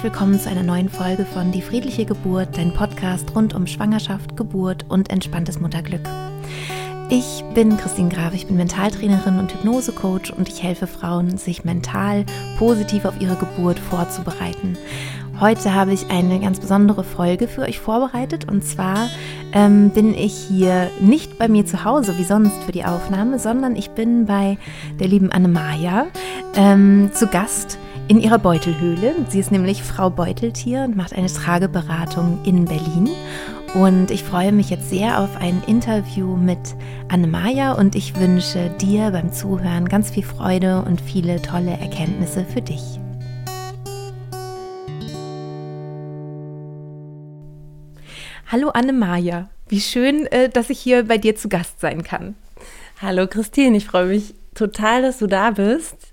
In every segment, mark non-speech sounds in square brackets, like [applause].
herzlich willkommen zu einer neuen Folge von Die friedliche Geburt, dein Podcast rund um Schwangerschaft, Geburt und entspanntes Mutterglück. Ich bin Christine Graf, ich bin Mentaltrainerin und Hypnosecoach und ich helfe Frauen, sich mental positiv auf ihre Geburt vorzubereiten. Heute habe ich eine ganz besondere Folge für euch vorbereitet und zwar ähm, bin ich hier nicht bei mir zu Hause wie sonst für die Aufnahme, sondern ich bin bei der lieben Annemaja ähm, zu Gast in ihrer Beutelhöhle. Sie ist nämlich Frau Beuteltier und macht eine Trageberatung in Berlin. Und ich freue mich jetzt sehr auf ein Interview mit Anne-Maja und ich wünsche dir beim Zuhören ganz viel Freude und viele tolle Erkenntnisse für dich. Hallo Anne-Maja, wie schön, äh, dass ich hier bei dir zu Gast sein kann. Hallo Christine, ich freue mich total, dass du da bist.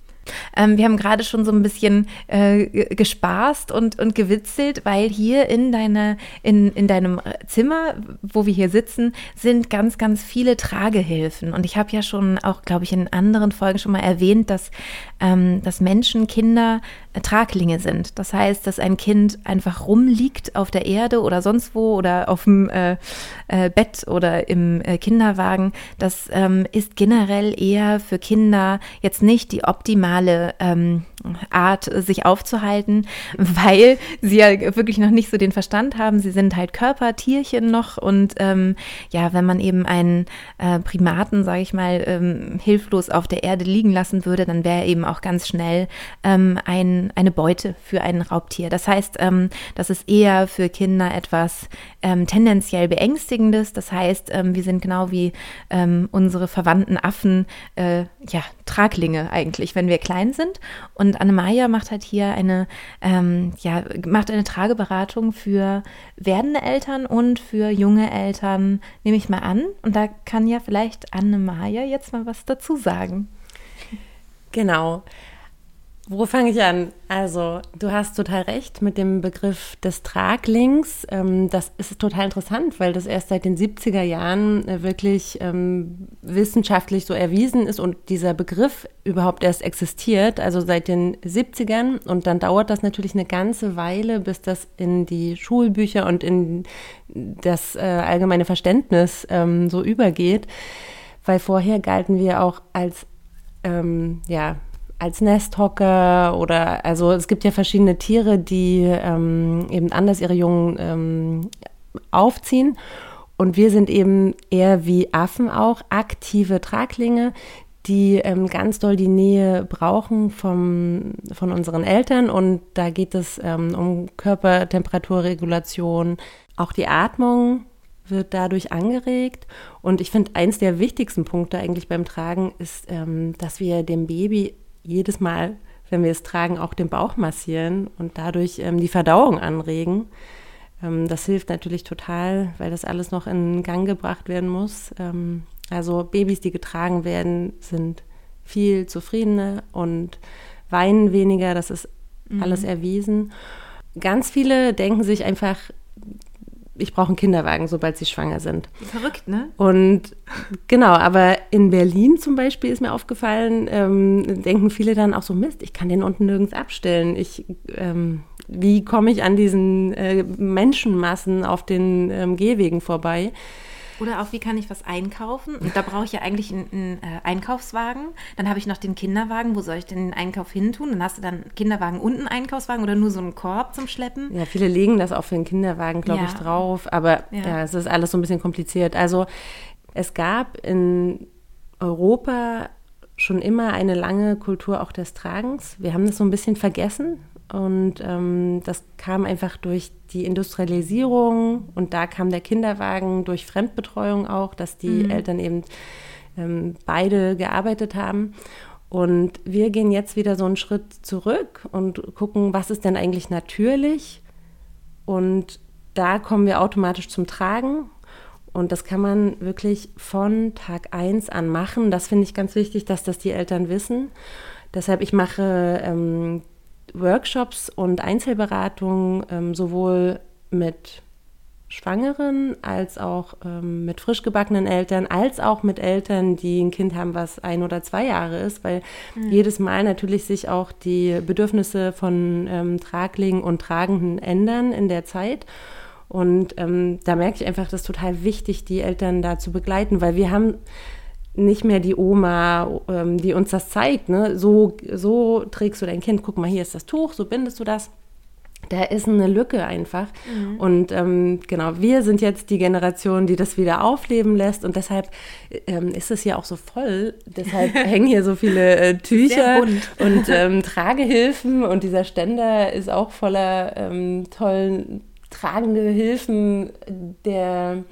Ähm, wir haben gerade schon so ein bisschen äh, gespaßt und, und gewitzelt, weil hier in, deine, in, in deinem Zimmer, wo wir hier sitzen, sind ganz, ganz viele Tragehilfen. Und ich habe ja schon auch, glaube ich, in anderen Folgen schon mal erwähnt, dass, ähm, dass Menschen, Kinder äh, Traglinge sind. Das heißt, dass ein Kind einfach rumliegt auf der Erde oder sonst wo oder auf dem äh, äh, Bett oder im äh, Kinderwagen. Das ähm, ist generell eher für Kinder jetzt nicht die optimale ähm, Art, sich aufzuhalten, weil sie ja wirklich noch nicht so den Verstand haben. Sie sind halt Körpertierchen noch und ähm, ja, wenn man eben einen äh, Primaten, sage ich mal, ähm, hilflos auf der Erde liegen lassen würde, dann wäre eben auch ganz schnell ähm, ein, eine Beute für ein Raubtier. Das heißt, ähm, das ist eher für Kinder etwas ähm, tendenziell beängstigendes. Das heißt, ähm, wir sind genau wie ähm, unsere verwandten Affen, äh, ja, Traglinge eigentlich, wenn wir klein sind. Und Annemaya macht halt hier eine, ähm, ja, macht eine Trageberatung für werdende Eltern und für junge Eltern, nehme ich mal an. Und da kann ja vielleicht Annemaya jetzt mal was dazu sagen. Genau. Wo fange ich an? Also, du hast total recht mit dem Begriff des Traglings. Ähm, das ist total interessant, weil das erst seit den 70er Jahren äh, wirklich ähm, wissenschaftlich so erwiesen ist und dieser Begriff überhaupt erst existiert, also seit den 70ern. Und dann dauert das natürlich eine ganze Weile, bis das in die Schulbücher und in das äh, allgemeine Verständnis ähm, so übergeht, weil vorher galten wir auch als ähm, ja, als Nesthocker oder also es gibt ja verschiedene Tiere, die ähm, eben anders ihre Jungen ähm, aufziehen. Und wir sind eben eher wie Affen auch aktive Traglinge, die ähm, ganz doll die Nähe brauchen vom, von unseren Eltern. Und da geht es ähm, um Körpertemperaturregulation. Auch die Atmung wird dadurch angeregt. Und ich finde, eins der wichtigsten Punkte eigentlich beim Tragen ist, ähm, dass wir dem Baby jedes Mal, wenn wir es tragen, auch den Bauch massieren und dadurch ähm, die Verdauung anregen. Ähm, das hilft natürlich total, weil das alles noch in Gang gebracht werden muss. Ähm, also Babys, die getragen werden, sind viel zufriedener und weinen weniger. Das ist mhm. alles erwiesen. Ganz viele denken sich einfach, ich brauche einen Kinderwagen, sobald sie schwanger sind. Verrückt, ne? Und genau, aber in Berlin zum Beispiel ist mir aufgefallen, ähm, denken viele dann auch so, Mist, ich kann den unten nirgends abstellen. Ich, ähm, wie komme ich an diesen äh, Menschenmassen auf den ähm, Gehwegen vorbei? Oder auch, wie kann ich was einkaufen? Und da brauche ich ja eigentlich einen, einen äh, Einkaufswagen. Dann habe ich noch den Kinderwagen. Wo soll ich denn den Einkauf hin tun? Dann hast du dann Kinderwagen und einen Einkaufswagen oder nur so einen Korb zum Schleppen. Ja, viele legen das auch für den Kinderwagen, glaube ja. ich, drauf. Aber ja. ja, es ist alles so ein bisschen kompliziert. Also es gab in Europa schon immer eine lange Kultur auch des Tragens. Wir haben das so ein bisschen vergessen und ähm, das kam einfach durch die Industrialisierung und da kam der Kinderwagen durch Fremdbetreuung auch, dass die mhm. Eltern eben ähm, beide gearbeitet haben. Und wir gehen jetzt wieder so einen Schritt zurück und gucken, was ist denn eigentlich natürlich. Und da kommen wir automatisch zum Tragen. Und das kann man wirklich von Tag 1 an machen. Das finde ich ganz wichtig, dass das die Eltern wissen. Deshalb, ich mache ähm, Workshops und Einzelberatungen ähm, sowohl mit Schwangeren, als auch ähm, mit frisch gebackenen Eltern, als auch mit Eltern, die ein Kind haben, was ein oder zwei Jahre ist, weil mhm. jedes Mal natürlich sich auch die Bedürfnisse von ähm, Traglingen und Tragenden ändern in der Zeit. Und ähm, da merke ich einfach, das ist total wichtig, die Eltern da zu begleiten, weil wir haben nicht mehr die Oma, ähm, die uns das zeigt. Ne? So, so trägst du dein Kind. Guck mal, hier ist das Tuch, so bindest du das da ist eine Lücke einfach. Mhm. Und ähm, genau, wir sind jetzt die Generation, die das wieder aufleben lässt. Und deshalb ähm, ist es hier auch so voll. Deshalb [laughs] hängen hier so viele äh, Tücher und [laughs] ähm, Tragehilfen. Und dieser Ständer ist auch voller ähm, tollen tragende Hilfen, der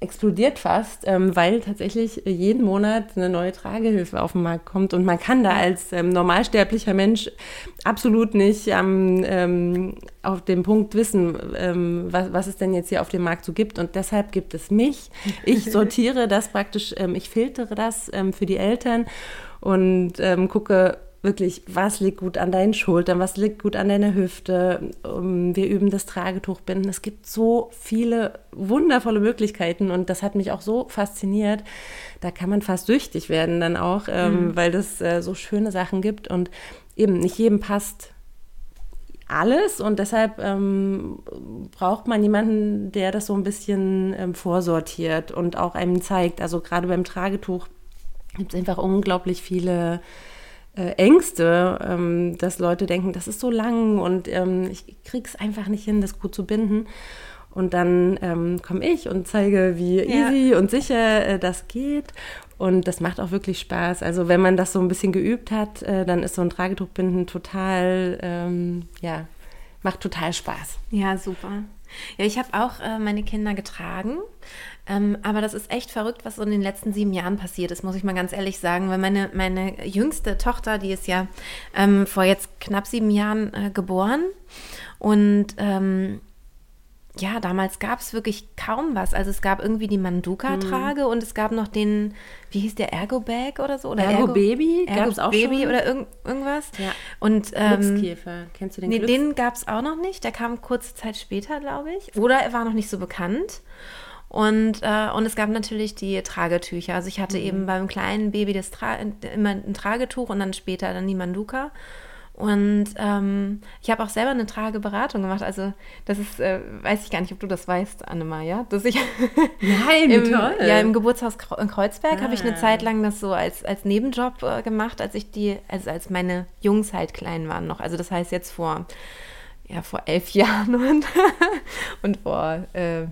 explodiert fast, ähm, weil tatsächlich jeden Monat eine neue Tragehilfe auf den Markt kommt. Und man kann da als ähm, normalsterblicher Mensch absolut nicht ähm, ähm, auf dem Punkt wissen, ähm, was, was es denn jetzt hier auf dem Markt so gibt. Und deshalb gibt es mich. Ich [laughs] sortiere das praktisch, ähm, ich filtere das für die Eltern und gucke, wirklich, was liegt gut an deinen Schultern, was liegt gut an deiner Hüfte. Wir üben das Tragetuchbinden. Es gibt so viele wundervolle Möglichkeiten und das hat mich auch so fasziniert. Da kann man fast süchtig werden dann auch, ähm, mhm. weil es äh, so schöne Sachen gibt und eben nicht jedem passt alles und deshalb ähm, braucht man jemanden, der das so ein bisschen ähm, vorsortiert und auch einem zeigt. Also gerade beim Tragetuch gibt es einfach unglaublich viele Ängste, ähm, dass Leute denken, das ist so lang und ähm, ich krieg's einfach nicht hin, das gut zu binden. Und dann ähm, komme ich und zeige, wie ja. easy und sicher äh, das geht. Und das macht auch wirklich Spaß. Also wenn man das so ein bisschen geübt hat, äh, dann ist so ein Tragetuchbinden total, ähm, ja, macht total Spaß. Ja, super. Ja, ich habe auch äh, meine Kinder getragen. Ähm, aber das ist echt verrückt, was so in den letzten sieben Jahren passiert ist, muss ich mal ganz ehrlich sagen. Weil meine, meine jüngste Tochter, die ist ja ähm, vor jetzt knapp sieben Jahren äh, geboren. Und ähm, ja, damals gab es wirklich kaum was. Also es gab irgendwie die Manduka-Trage mhm. und es gab noch den, wie hieß der, Ergo-Bag oder so? Oder Ergo, Ergo Baby Ergo gab auch Baby schon? oder irg irgendwas. Ja. Und, ähm, Glückskäfer, kennst du den Nee, den gab es auch noch nicht. Der kam kurze Zeit später, glaube ich. Oder er war noch nicht so bekannt. Und, äh, und es gab natürlich die Tragetücher. Also ich hatte mhm. eben beim kleinen Baby das Tra immer ein Tragetuch und dann später dann die Manduka. Und ähm, ich habe auch selber eine Trageberatung gemacht. Also das ist, äh, weiß ich gar nicht, ob du das weißt, Annema, ja? Dass ich [laughs] Nein, im, toll. Ja, im Geburtshaus in Kreuzberg ah. habe ich eine ah. Zeit lang das so als, als Nebenjob äh, gemacht, als ich die, also als meine Jungs halt klein waren noch. Also das heißt jetzt vor, ja, vor elf [laughs] Jahren und, und vor äh,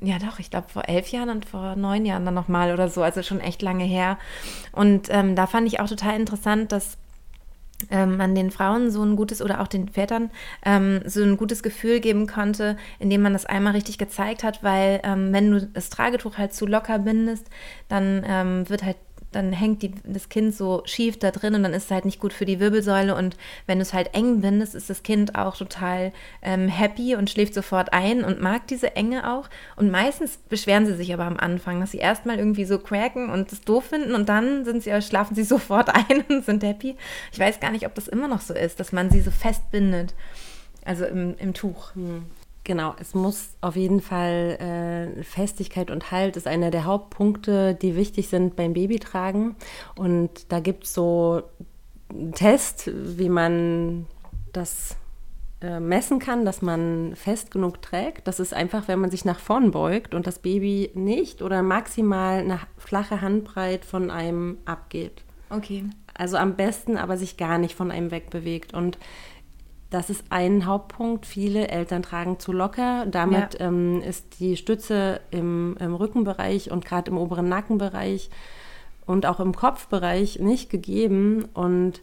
ja doch, ich glaube vor elf Jahren und vor neun Jahren dann nochmal oder so, also schon echt lange her. Und ähm, da fand ich auch total interessant, dass ähm, man den Frauen so ein gutes oder auch den Vätern ähm, so ein gutes Gefühl geben konnte, indem man das einmal richtig gezeigt hat, weil ähm, wenn du das Tragetuch halt zu locker bindest, dann ähm, wird halt dann hängt die, das Kind so schief da drin und dann ist es halt nicht gut für die Wirbelsäule. Und wenn du es halt eng bindest, ist das Kind auch total ähm, happy und schläft sofort ein und mag diese Enge auch. Und meistens beschweren sie sich aber am Anfang, dass sie erstmal irgendwie so cracken und es doof finden und dann sind sie, schlafen sie [laughs] sofort ein und sind happy. Ich weiß gar nicht, ob das immer noch so ist, dass man sie so festbindet. Also im, im Tuch. Hm. Genau, es muss auf jeden Fall äh, Festigkeit und Halt ist einer der Hauptpunkte, die wichtig sind beim Babytragen. Und da gibt es so einen Test, wie man das äh, messen kann, dass man fest genug trägt. Das ist einfach, wenn man sich nach vorn beugt und das Baby nicht oder maximal eine flache Handbreit von einem abgeht. Okay. Also am besten aber sich gar nicht von einem wegbewegt. Und das ist ein Hauptpunkt. Viele Eltern tragen zu locker. Damit ja. ähm, ist die Stütze im, im Rückenbereich und gerade im oberen Nackenbereich und auch im Kopfbereich nicht gegeben. Und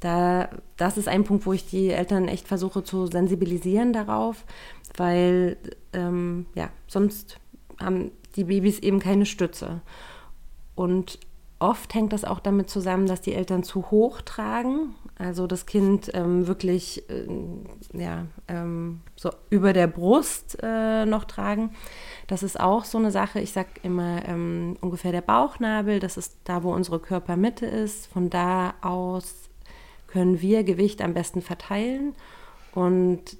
da, das ist ein Punkt, wo ich die Eltern echt versuche zu sensibilisieren darauf, weil ähm, ja, sonst haben die Babys eben keine Stütze. Und oft hängt das auch damit zusammen, dass die Eltern zu hoch tragen also das Kind ähm, wirklich äh, ja, ähm, so über der Brust äh, noch tragen. Das ist auch so eine Sache. Ich sage immer ähm, ungefähr der Bauchnabel. Das ist da, wo unsere Körpermitte ist. Von da aus können wir Gewicht am besten verteilen. Und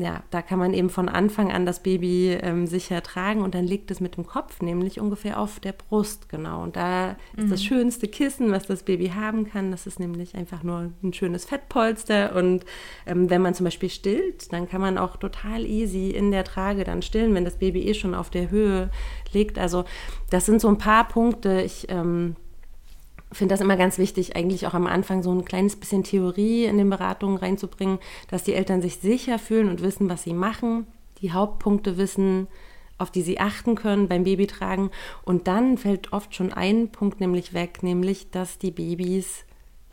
ja, da kann man eben von Anfang an das Baby ähm, sicher tragen und dann liegt es mit dem Kopf nämlich ungefähr auf der Brust, genau. Und da ist mhm. das schönste Kissen, was das Baby haben kann. Das ist nämlich einfach nur ein schönes Fettpolster. Und ähm, wenn man zum Beispiel stillt, dann kann man auch total easy in der Trage dann stillen, wenn das Baby eh schon auf der Höhe liegt. Also das sind so ein paar Punkte. Ich ähm, finde das immer ganz wichtig, eigentlich auch am Anfang so ein kleines bisschen Theorie in den Beratungen reinzubringen, dass die Eltern sich sicher fühlen und wissen, was sie machen, die Hauptpunkte wissen, auf die sie achten können beim Babytragen. Und dann fällt oft schon ein Punkt nämlich weg, nämlich, dass die Babys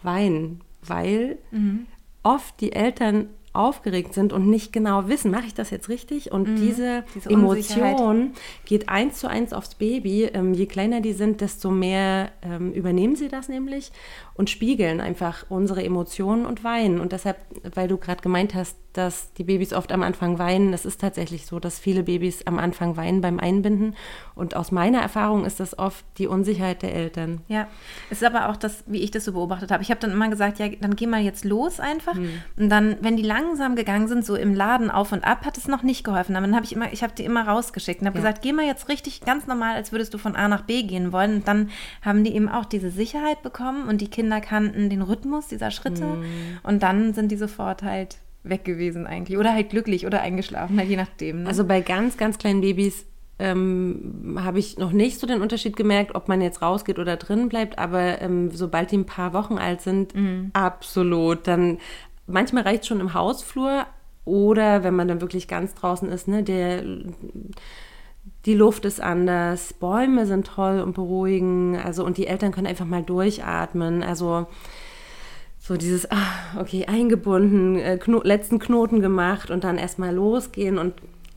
weinen, weil mhm. oft die Eltern aufgeregt sind und nicht genau wissen, mache ich das jetzt richtig? Und mhm. diese, diese Emotion geht eins zu eins aufs Baby. Ähm, je kleiner die sind, desto mehr ähm, übernehmen sie das nämlich und spiegeln einfach unsere Emotionen und weinen. Und deshalb, weil du gerade gemeint hast, dass die Babys oft am Anfang weinen, es ist tatsächlich so, dass viele Babys am Anfang weinen beim Einbinden. Und aus meiner Erfahrung ist das oft die Unsicherheit der Eltern. Ja, es ist aber auch das, wie ich das so beobachtet habe. Ich habe dann immer gesagt, ja, dann geh mal jetzt los einfach. Hm. Und dann, wenn die langsam gegangen sind, so im Laden auf und ab, hat es noch nicht geholfen. Aber dann habe ich immer, ich habe die immer rausgeschickt und habe ja. gesagt, geh mal jetzt richtig ganz normal, als würdest du von A nach B gehen wollen. Und dann haben die eben auch diese Sicherheit bekommen und die Kinder Kinder kannten den Rhythmus dieser Schritte mm. und dann sind die sofort halt weg gewesen eigentlich oder halt glücklich oder eingeschlafen, halt je nachdem. Ne? Also bei ganz, ganz kleinen Babys ähm, habe ich noch nicht so den Unterschied gemerkt, ob man jetzt rausgeht oder drin bleibt, aber ähm, sobald die ein paar Wochen alt sind, mm. absolut. Dann manchmal reicht es schon im Hausflur oder wenn man dann wirklich ganz draußen ist, ne, der die Luft ist anders, Bäume sind toll und beruhigen, also und die Eltern können einfach mal durchatmen, also so dieses, ah, okay, eingebunden, äh, Kno letzten Knoten gemacht und dann erstmal losgehen und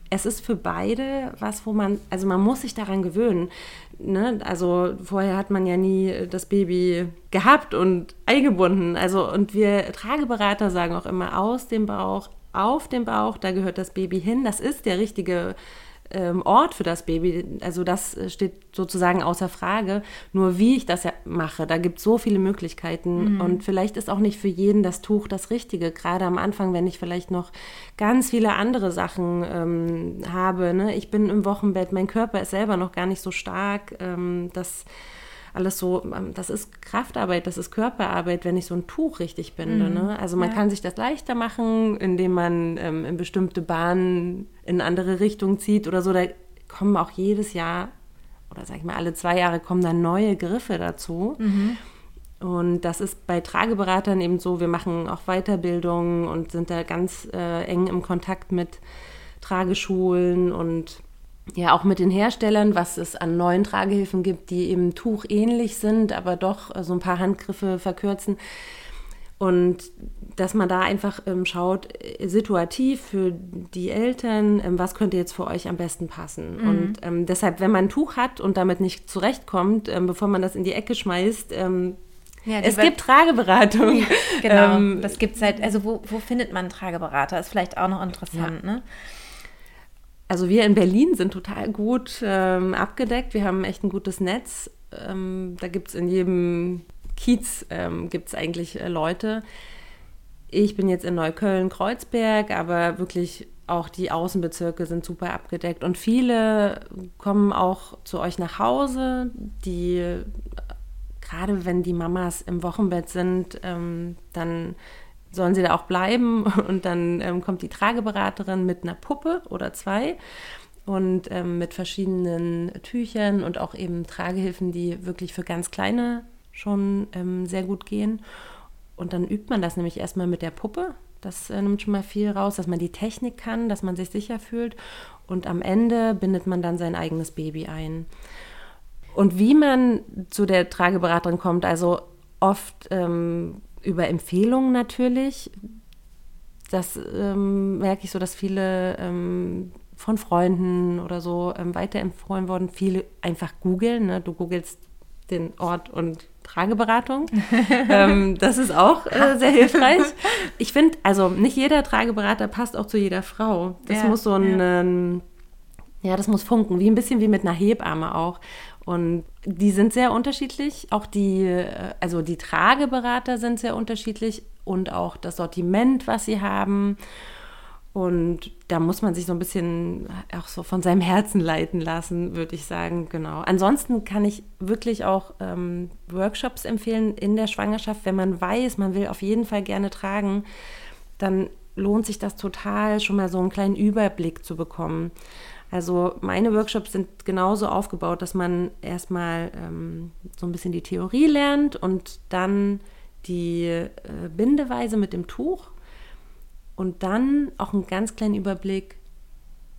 es ist für beide was, wo man, also man muss sich daran gewöhnen. Ne? Also vorher hat man ja nie das Baby gehabt und eingebunden. Also und wir Trageberater sagen auch immer aus dem Bauch, auf dem Bauch, da gehört das Baby hin. Das ist der richtige ähm, Ort für das Baby. Also das äh, steht sozusagen außer Frage. Nur wie ich das ja mache, da gibt es so viele Möglichkeiten. Mhm. Und vielleicht ist auch nicht für jeden das Tuch das Richtige. Gerade am Anfang, wenn ich vielleicht noch ganz viele andere Sachen ähm, habe. Ne? Ich bin im Wochenbett, mein Körper ist selber noch gar nicht so stark. Ähm, das alles so, ähm, das ist Kraftarbeit, das ist Körperarbeit, wenn ich so ein Tuch richtig binde. Mhm. Ne? Also man ja. kann sich das leichter machen, indem man ähm, in bestimmte Bahnen in andere Richtungen zieht oder so. Da kommen auch jedes Jahr oder sag ich mal alle zwei Jahre kommen dann neue Griffe dazu. Mhm. Und das ist bei Trageberatern eben so, wir machen auch Weiterbildungen und sind da ganz äh, eng im Kontakt mit Trageschulen und ja auch mit den Herstellern, was es an neuen Tragehilfen gibt, die eben tuchähnlich sind, aber doch äh, so ein paar Handgriffe verkürzen. Und dass man da einfach ähm, schaut, äh, situativ für die Eltern, ähm, was könnte jetzt für euch am besten passen. Mhm. Und ähm, deshalb, wenn man ein Tuch hat und damit nicht zurechtkommt, ähm, bevor man das in die Ecke schmeißt, ähm, ja, es gibt Trageberatung. Ja, genau, [laughs] ähm, das gibt es halt. Also wo, wo findet man einen Trageberater? Ist vielleicht auch noch interessant, ja. ne? Also wir in Berlin sind total gut ähm, abgedeckt. Wir haben echt ein gutes Netz. Ähm, da gibt es in jedem Kiez ähm, gibt's eigentlich äh, Leute. Ich bin jetzt in Neukölln, Kreuzberg, aber wirklich auch die Außenbezirke sind super abgedeckt. Und viele kommen auch zu euch nach Hause, die äh, gerade wenn die Mamas im Wochenbett sind, ähm, dann sollen sie da auch bleiben. [laughs] Und dann ähm, kommt die Trageberaterin mit einer Puppe oder zwei und ähm, mit verschiedenen Tüchern und auch eben Tragehilfen, die wirklich für ganz kleine schon ähm, sehr gut gehen. Und dann übt man das nämlich erstmal mit der Puppe. Das äh, nimmt schon mal viel raus, dass man die Technik kann, dass man sich sicher fühlt. Und am Ende bindet man dann sein eigenes Baby ein. Und wie man zu der Trageberaterin kommt, also oft ähm, über Empfehlungen natürlich. Das ähm, merke ich so, dass viele ähm, von Freunden oder so ähm, weiterempfohlen worden. Viele einfach googeln. Ne? Du googelst den Ort und Trageberatung. [laughs] ähm, das ist auch äh, sehr hilfreich. Ich finde, also nicht jeder Trageberater passt auch zu jeder Frau. Das ja, muss so ein, ja. Ähm, ja, das muss funken, wie ein bisschen wie mit einer Hebamme auch. Und die sind sehr unterschiedlich. Auch die, äh, also die Trageberater sind sehr unterschiedlich und auch das Sortiment, was sie haben. Und da muss man sich so ein bisschen auch so von seinem Herzen leiten lassen, würde ich sagen, genau. Ansonsten kann ich wirklich auch ähm, Workshops empfehlen in der Schwangerschaft, wenn man weiß, man will auf jeden Fall gerne tragen, dann lohnt sich das total, schon mal so einen kleinen Überblick zu bekommen. Also meine Workshops sind genauso aufgebaut, dass man erstmal ähm, so ein bisschen die Theorie lernt und dann die äh, Bindeweise mit dem Tuch und dann auch einen ganz kleinen Überblick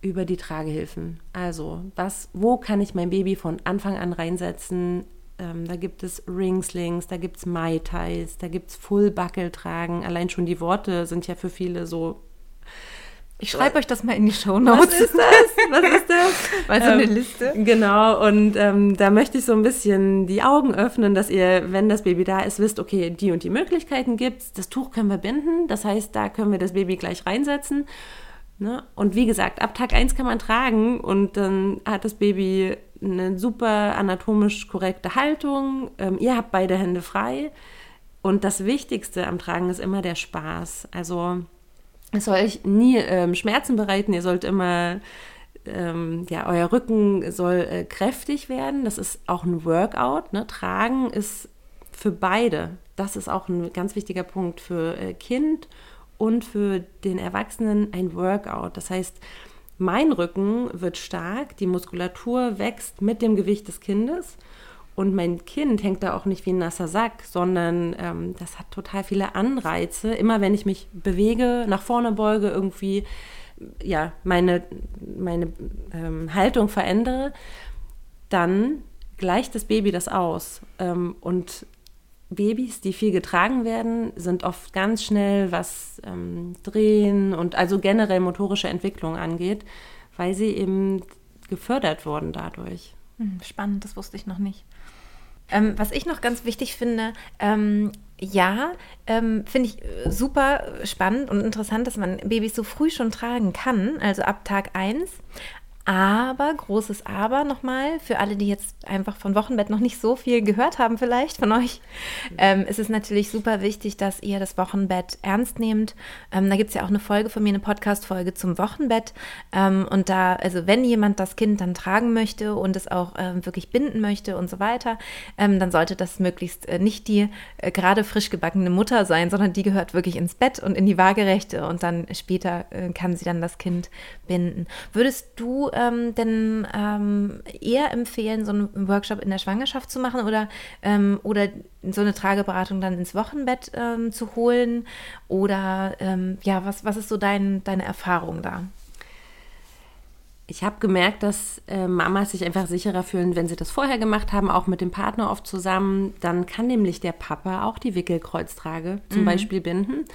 über die Tragehilfen. Also, was, wo kann ich mein Baby von Anfang an reinsetzen? Ähm, da gibt es Ringslings, da gibt es Mai Tais, da gibt es Full Buckle tragen. Allein schon die Worte sind ja für viele so ich schreibe euch das mal in die Show Notes. Was ist das? Was ist das? [laughs] Mal so eine ähm, Liste. Genau, und ähm, da möchte ich so ein bisschen die Augen öffnen, dass ihr, wenn das Baby da ist, wisst, okay, die und die Möglichkeiten gibt es. Das Tuch können wir binden, das heißt, da können wir das Baby gleich reinsetzen. Ne? Und wie gesagt, ab Tag 1 kann man tragen und dann hat das Baby eine super anatomisch korrekte Haltung. Ähm, ihr habt beide Hände frei. Und das Wichtigste am Tragen ist immer der Spaß. Also es soll euch nie ähm, Schmerzen bereiten, ihr sollt immer, ähm, ja, euer Rücken soll äh, kräftig werden. Das ist auch ein Workout. Ne? Tragen ist für beide, das ist auch ein ganz wichtiger Punkt für äh, Kind und für den Erwachsenen ein Workout. Das heißt, mein Rücken wird stark, die Muskulatur wächst mit dem Gewicht des Kindes und mein Kind hängt da auch nicht wie ein nasser Sack, sondern ähm, das hat total viele Anreize. Immer wenn ich mich bewege, nach vorne beuge, irgendwie ja, meine, meine ähm, Haltung verändere, dann gleicht das Baby das aus. Ähm, und Babys, die viel getragen werden, sind oft ganz schnell, was ähm, Drehen und also generell motorische Entwicklung angeht, weil sie eben gefördert wurden dadurch. Hm, spannend, das wusste ich noch nicht. Ähm, was ich noch ganz wichtig finde, ähm, ja, ähm, finde ich äh, super spannend und interessant, dass man Babys so früh schon tragen kann, also ab Tag 1. Aber, großes Aber nochmal, für alle, die jetzt einfach von Wochenbett noch nicht so viel gehört haben, vielleicht von euch, ähm, ist es natürlich super wichtig, dass ihr das Wochenbett ernst nehmt. Ähm, da gibt es ja auch eine Folge von mir, eine Podcast-Folge zum Wochenbett. Ähm, und da, also wenn jemand das Kind dann tragen möchte und es auch ähm, wirklich binden möchte und so weiter, ähm, dann sollte das möglichst äh, nicht die äh, gerade frisch gebackene Mutter sein, sondern die gehört wirklich ins Bett und in die Waagerechte und dann später äh, kann sie dann das Kind binden. Würdest du ähm, denn ähm, eher empfehlen, so einen Workshop in der Schwangerschaft zu machen oder, ähm, oder so eine Trageberatung dann ins Wochenbett ähm, zu holen? Oder ähm, ja, was, was ist so dein, deine Erfahrung da? Ich habe gemerkt, dass äh, Mamas sich einfach sicherer fühlen, wenn sie das vorher gemacht haben, auch mit dem Partner oft zusammen. Dann kann nämlich der Papa auch die Wickelkreuztrage zum mhm. Beispiel binden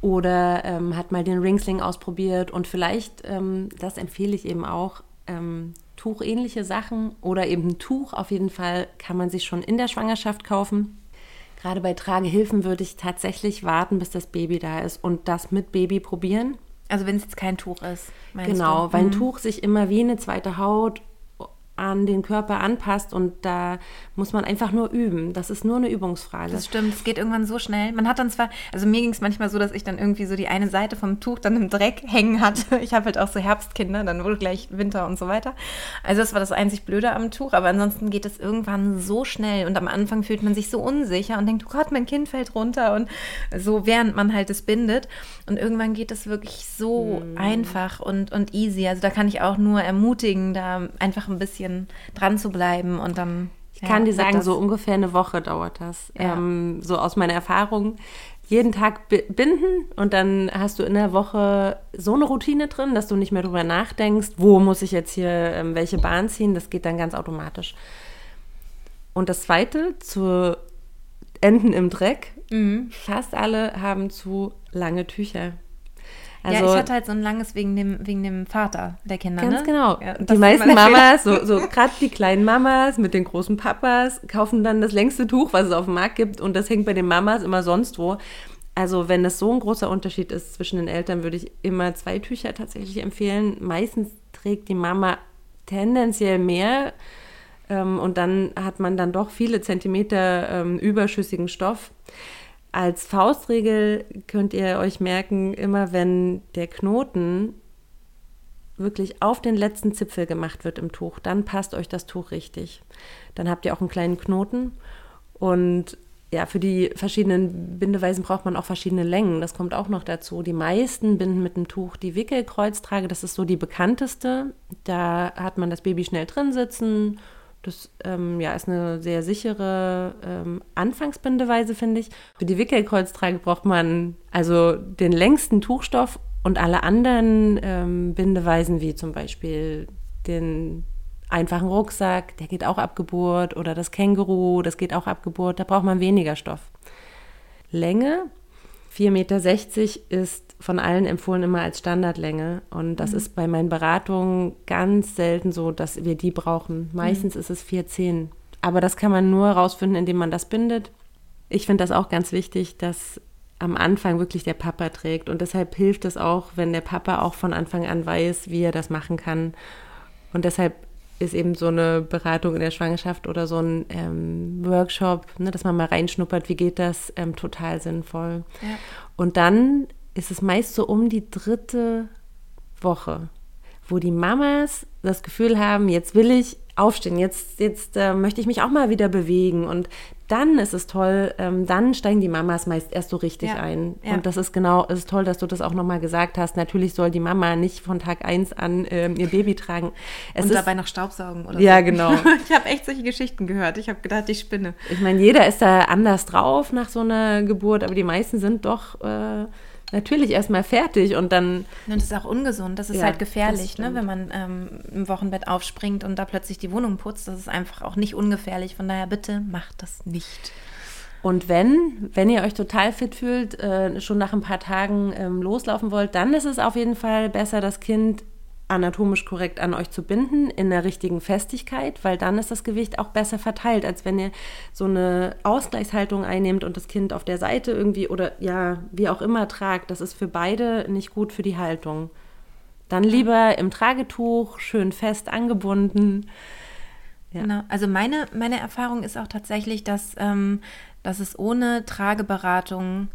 oder ähm, hat mal den Ringsling ausprobiert und vielleicht, ähm, das empfehle ich eben auch, ähm, tuchähnliche Sachen oder eben ein Tuch auf jeden Fall kann man sich schon in der Schwangerschaft kaufen. Gerade bei Tragehilfen würde ich tatsächlich warten, bis das Baby da ist und das mit Baby probieren. Also wenn es jetzt kein Tuch ist. Genau, du? weil ein mhm. Tuch sich immer wie eine zweite Haut an den Körper anpasst und da muss man einfach nur üben. Das ist nur eine Übungsfrage. Das stimmt, es geht irgendwann so schnell. Man hat dann zwar, also mir ging es manchmal so, dass ich dann irgendwie so die eine Seite vom Tuch dann im Dreck hängen hatte. [laughs] Ich habe halt auch so Herbstkinder, dann wurde gleich Winter und so weiter. Also das war das einzig Blöde am Tuch, aber ansonsten geht es irgendwann so schnell und am Anfang fühlt man sich so unsicher und denkt, oh Gott, mein Kind fällt runter und so, während man halt es bindet. Und irgendwann geht es wirklich so hm. einfach und, und easy. Also da kann ich auch nur ermutigen, da einfach ein bisschen bisschen dran zu bleiben und dann. Ich kann ja, dir sagen, so ungefähr eine Woche dauert das. Ja. Ähm, so aus meiner Erfahrung. Jeden Tag binden und dann hast du in der Woche so eine Routine drin, dass du nicht mehr drüber nachdenkst, wo muss ich jetzt hier ähm, welche Bahn ziehen. Das geht dann ganz automatisch. Und das zweite, zu Enden im Dreck. Mhm. Fast alle haben zu lange Tücher. Also, ja, ich hatte halt so ein langes wegen dem, wegen dem Vater der Kinder. Ganz ne? genau. Ja, die meisten Mamas, so, so gerade die kleinen Mamas mit den großen Papas, kaufen dann das längste Tuch, was es auf dem Markt gibt und das hängt bei den Mamas immer sonst wo. Also wenn es so ein großer Unterschied ist zwischen den Eltern, würde ich immer zwei Tücher tatsächlich empfehlen. Meistens trägt die Mama tendenziell mehr ähm, und dann hat man dann doch viele Zentimeter ähm, überschüssigen Stoff. Als Faustregel könnt ihr euch merken, immer wenn der Knoten wirklich auf den letzten Zipfel gemacht wird im Tuch, dann passt euch das Tuch richtig. Dann habt ihr auch einen kleinen Knoten und ja, für die verschiedenen Bindeweisen braucht man auch verschiedene Längen. Das kommt auch noch dazu. Die meisten binden mit dem Tuch die Wickelkreuztrage. Das ist so die bekannteste. Da hat man das Baby schnell drin sitzen. Das ähm, ja, ist eine sehr sichere ähm, Anfangsbindeweise, finde ich. Für die Wickelkreuztrage braucht man also den längsten Tuchstoff und alle anderen ähm, Bindeweisen, wie zum Beispiel den einfachen Rucksack, der geht auch ab Geburt, oder das Känguru, das geht auch ab Geburt, da braucht man weniger Stoff. Länge, 4,60 Meter ist von allen empfohlen immer als Standardlänge. Und das mhm. ist bei meinen Beratungen ganz selten so, dass wir die brauchen. Meistens mhm. ist es 4,10. Aber das kann man nur herausfinden, indem man das bindet. Ich finde das auch ganz wichtig, dass am Anfang wirklich der Papa trägt. Und deshalb hilft es auch, wenn der Papa auch von Anfang an weiß, wie er das machen kann. Und deshalb ist eben so eine Beratung in der Schwangerschaft oder so ein ähm, Workshop, ne, dass man mal reinschnuppert, wie geht das, ähm, total sinnvoll. Ja. Und dann ist es meist so um die dritte Woche, wo die Mamas das Gefühl haben, jetzt will ich aufstehen, jetzt, jetzt äh, möchte ich mich auch mal wieder bewegen. Und dann ist es toll, ähm, dann steigen die Mamas meist erst so richtig ja. ein. Ja. Und das ist genau, es ist toll, dass du das auch nochmal gesagt hast. Natürlich soll die Mama nicht von Tag eins an ähm, ihr Baby tragen. Es Und ist, dabei noch Staubsaugen oder Ja, so. genau. [laughs] ich habe echt solche Geschichten gehört. Ich habe gedacht, ich spinne. Ich meine, jeder ist da anders drauf nach so einer Geburt, aber die meisten sind doch äh, natürlich erstmal fertig und dann. Und das ist auch ungesund. Das ist ja, halt gefährlich, ne? wenn man ähm, im Wochenbett aufspringt und da plötzlich die Wohnung putzt. Das ist einfach auch nicht ungefährlich. Von daher bitte macht das nicht. Und wenn, wenn ihr euch total fit fühlt, äh, schon nach ein paar Tagen ähm, loslaufen wollt, dann ist es auf jeden Fall besser, das Kind anatomisch korrekt an euch zu binden, in der richtigen Festigkeit, weil dann ist das Gewicht auch besser verteilt, als wenn ihr so eine Ausgleichshaltung einnehmt und das Kind auf der Seite irgendwie oder ja, wie auch immer tragt. Das ist für beide nicht gut für die Haltung. Dann lieber im Tragetuch, schön fest angebunden. Ja. Genau. Also meine, meine Erfahrung ist auch tatsächlich, dass, ähm, dass es ohne Trageberatung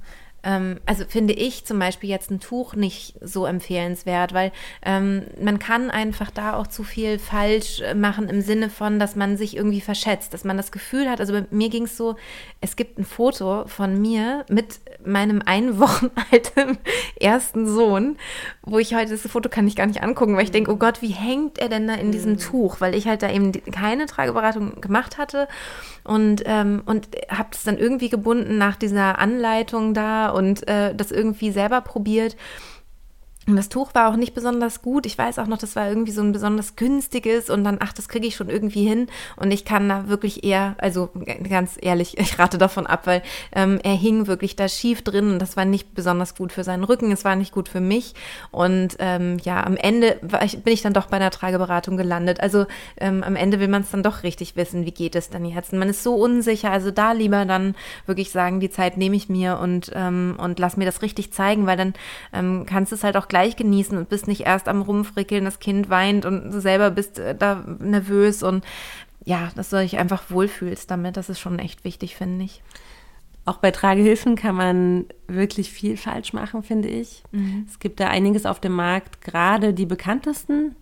ähm, also finde ich zum Beispiel jetzt ein Tuch nicht so empfehlenswert, weil ähm, man kann einfach da auch zu viel falsch machen im Sinne von, dass man sich irgendwie verschätzt, dass man das Gefühl hat, also bei mir ging es so, es gibt ein Foto von mir mit meinem ein Wochen alten [laughs] ersten Sohn, wo ich heute, das Foto kann ich gar nicht angucken, weil ich denke, oh Gott, wie hängt er denn da in diesem mhm. Tuch? Weil ich halt da eben keine Trageberatung gemacht hatte und, ähm, und habe es dann irgendwie gebunden nach dieser Anleitung da und äh, das irgendwie selber probiert. Und das Tuch war auch nicht besonders gut. Ich weiß auch noch, das war irgendwie so ein besonders günstiges und dann, ach, das kriege ich schon irgendwie hin. Und ich kann da wirklich eher, also ganz ehrlich, [laughs] ich rate davon ab, weil ähm, er hing wirklich da schief drin und das war nicht besonders gut für seinen Rücken, es war nicht gut für mich. Und ähm, ja, am Ende ich, bin ich dann doch bei einer Trageberatung gelandet. Also ähm, am Ende will man es dann doch richtig wissen, wie geht es dann jetzt. Und man ist so unsicher, also da lieber dann wirklich sagen, die Zeit nehme ich mir und, ähm, und lass mir das richtig zeigen, weil dann ähm, kannst du es halt auch gleich gleich genießen und bist nicht erst am Rumfrickeln, das Kind weint und du selber bist äh, da nervös und ja, dass du dich einfach wohlfühlst damit, das ist schon echt wichtig, finde ich. Auch bei Tragehilfen kann man wirklich viel falsch machen, finde ich. Mhm. Es gibt da einiges auf dem Markt, gerade die bekanntesten,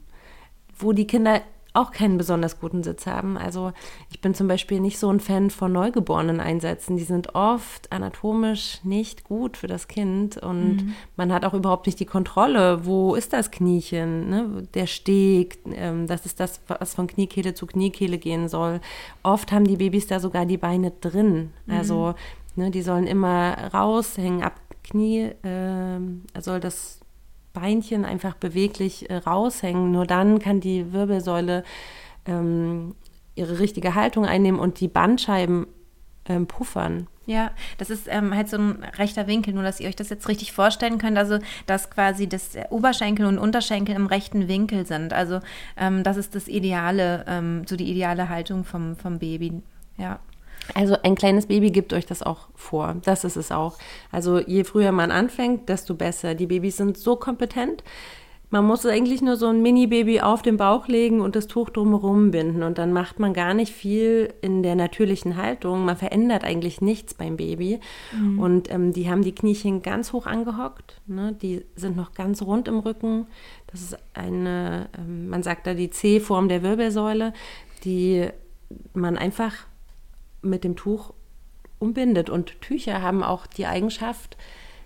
wo die Kinder auch keinen besonders guten Sitz haben. Also ich bin zum Beispiel nicht so ein Fan von neugeborenen Einsätzen. Die sind oft anatomisch nicht gut für das Kind und mhm. man hat auch überhaupt nicht die Kontrolle. Wo ist das Kniechen? Ne? Der Steg, ähm, das ist das, was von Kniekehle zu Kniekehle gehen soll. Oft haben die Babys da sogar die Beine drin. Also mhm. ne, die sollen immer raushängen ab Knie. Äh, soll das Beinchen einfach beweglich äh, raushängen. Nur dann kann die Wirbelsäule ähm, ihre richtige Haltung einnehmen und die Bandscheiben ähm, puffern. Ja, das ist ähm, halt so ein rechter Winkel, nur dass ihr euch das jetzt richtig vorstellen könnt. Also, dass quasi das Oberschenkel und Unterschenkel im rechten Winkel sind. Also, ähm, das ist das ideale, ähm, so die ideale Haltung vom, vom Baby. Ja. Also ein kleines Baby gibt euch das auch vor. Das ist es auch. Also je früher man anfängt, desto besser. Die Babys sind so kompetent. Man muss eigentlich nur so ein Mini-Baby auf den Bauch legen und das Tuch drumherum binden. Und dann macht man gar nicht viel in der natürlichen Haltung. Man verändert eigentlich nichts beim Baby. Mhm. Und ähm, die haben die Kniechen ganz hoch angehockt. Ne? Die sind noch ganz rund im Rücken. Das ist eine, ähm, man sagt da die C-Form der Wirbelsäule, die man einfach mit dem Tuch umbindet. Und Tücher haben auch die Eigenschaft,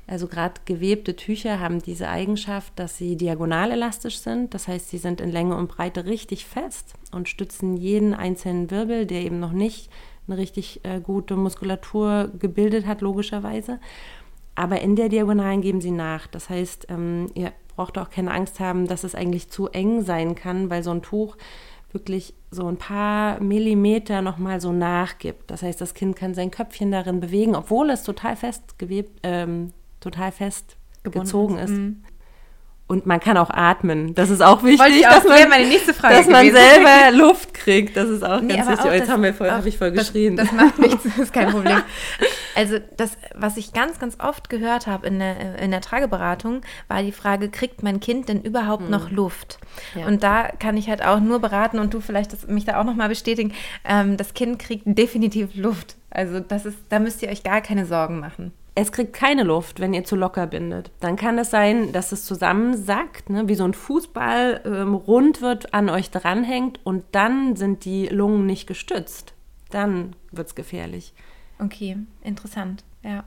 also gerade gewebte Tücher haben diese Eigenschaft, dass sie diagonal elastisch sind. Das heißt, sie sind in Länge und Breite richtig fest und stützen jeden einzelnen Wirbel, der eben noch nicht eine richtig äh, gute Muskulatur gebildet hat, logischerweise. Aber in der Diagonalen geben sie nach. Das heißt, ähm, ihr braucht auch keine Angst haben, dass es eigentlich zu eng sein kann, weil so ein Tuch wirklich so ein paar Millimeter nochmal so nachgibt. Das heißt, das Kind kann sein Köpfchen darin bewegen, obwohl es total fest gewebt, ähm, total fest Gebunden gezogen ist. ist. Mhm. Und man kann auch atmen. Das ist auch wichtig, dass, man, meine nächste Frage dass man selber [laughs] Luft kriegt. Das ist auch nee, ganz wichtig. Oh, jetzt haben wir voll, habe ich voll das, geschrien. Das macht nichts, das ist kein [laughs] Problem. Also das, was ich ganz, ganz oft gehört habe in der, in der Trageberatung, war die Frage, kriegt mein Kind denn überhaupt hm. noch Luft? Ja. Und da kann ich halt auch nur beraten und du vielleicht das, mich da auch nochmal bestätigen, ähm, das Kind kriegt definitiv Luft. Also das ist, da müsst ihr euch gar keine Sorgen machen es kriegt keine Luft, wenn ihr zu locker bindet. Dann kann es sein, dass es zusammensackt, ne, wie so ein Fußball ähm, rund wird, an euch dranhängt und dann sind die Lungen nicht gestützt. Dann wird es gefährlich. Okay, interessant, ja.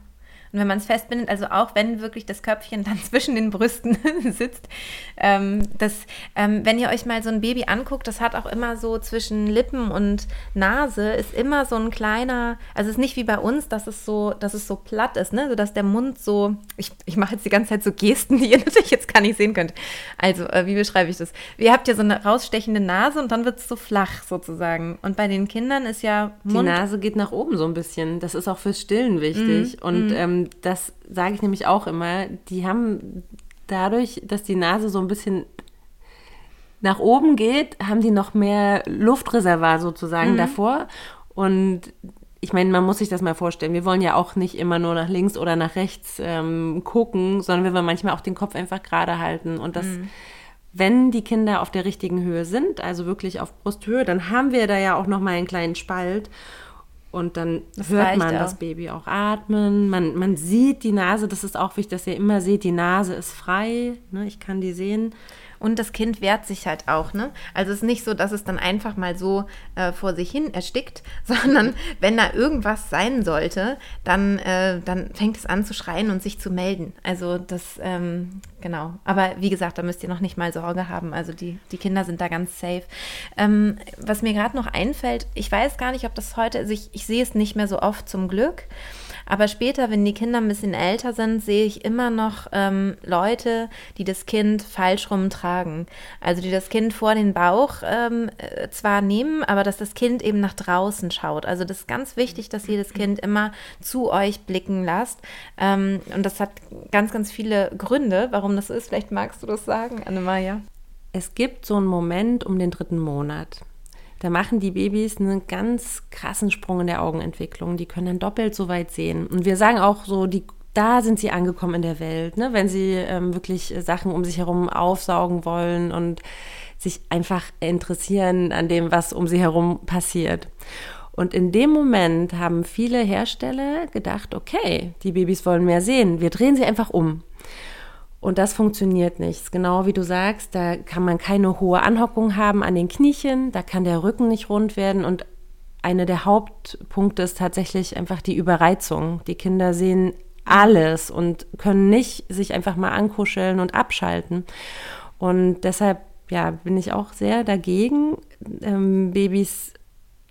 Und wenn man es festbindet, also auch wenn wirklich das Köpfchen dann [laughs] zwischen den Brüsten [laughs] sitzt, ähm, das, ähm, wenn ihr euch mal so ein Baby anguckt, das hat auch immer so zwischen Lippen und Nase ist immer so ein kleiner, also es ist nicht wie bei uns, dass es so, dass es so platt ist, ne, so dass der Mund so, ich, ich mache jetzt die ganze Zeit so Gesten, [laughs] die ihr natürlich jetzt gar nicht sehen könnt. Also, äh, wie beschreibe ich das? Ihr habt ja so eine rausstechende Nase und dann wird es so flach sozusagen. Und bei den Kindern ist ja Mund. Die Nase geht nach oben so ein bisschen. Das ist auch fürs Stillen wichtig. Mm, und mm. Ähm, das sage ich nämlich auch immer, die haben dadurch, dass die Nase so ein bisschen nach oben geht, haben die noch mehr Luftreservoir sozusagen mhm. davor. Und ich meine, man muss sich das mal vorstellen. Wir wollen ja auch nicht immer nur nach links oder nach rechts ähm, gucken, sondern wir wollen manchmal auch den Kopf einfach gerade halten. Und das, mhm. wenn die Kinder auf der richtigen Höhe sind, also wirklich auf Brusthöhe, dann haben wir da ja auch noch mal einen kleinen Spalt. Und dann das hört man auch. das Baby auch atmen. Man, man sieht die Nase, das ist auch wichtig, dass ihr immer seht, die Nase ist frei. Ne? Ich kann die sehen. Und das Kind wehrt sich halt auch, ne? Also es ist nicht so, dass es dann einfach mal so äh, vor sich hin erstickt, [laughs] sondern wenn da irgendwas sein sollte, dann, äh, dann fängt es an zu schreien und sich zu melden. Also das, ähm, genau. Aber wie gesagt, da müsst ihr noch nicht mal Sorge haben. Also die, die Kinder sind da ganz safe. Ähm, was mir gerade noch einfällt, ich weiß gar nicht, ob das heute, also ich, ich sehe es nicht mehr so oft zum Glück. Aber später, wenn die Kinder ein bisschen älter sind, sehe ich immer noch ähm, Leute, die das Kind falsch rumtragen. Also die das Kind vor den Bauch ähm, äh, zwar nehmen, aber dass das Kind eben nach draußen schaut. Also das ist ganz wichtig, dass ihr das Kind immer zu euch blicken lasst. Ähm, und das hat ganz, ganz viele Gründe, warum das ist. Vielleicht magst du das sagen, Annemaja. Es gibt so einen Moment um den dritten Monat da machen die Babys einen ganz krassen Sprung in der Augenentwicklung. Die können dann doppelt so weit sehen. Und wir sagen auch so, die, da sind sie angekommen in der Welt, ne? wenn sie ähm, wirklich Sachen um sich herum aufsaugen wollen und sich einfach interessieren an dem, was um sie herum passiert. Und in dem Moment haben viele Hersteller gedacht, okay, die Babys wollen mehr sehen, wir drehen sie einfach um. Und das funktioniert nicht. Genau wie du sagst, da kann man keine hohe Anhockung haben an den Kniechen, da kann der Rücken nicht rund werden und einer der Hauptpunkte ist tatsächlich einfach die Überreizung. Die Kinder sehen alles und können nicht sich einfach mal ankuscheln und abschalten. Und deshalb ja, bin ich auch sehr dagegen, ähm, Babys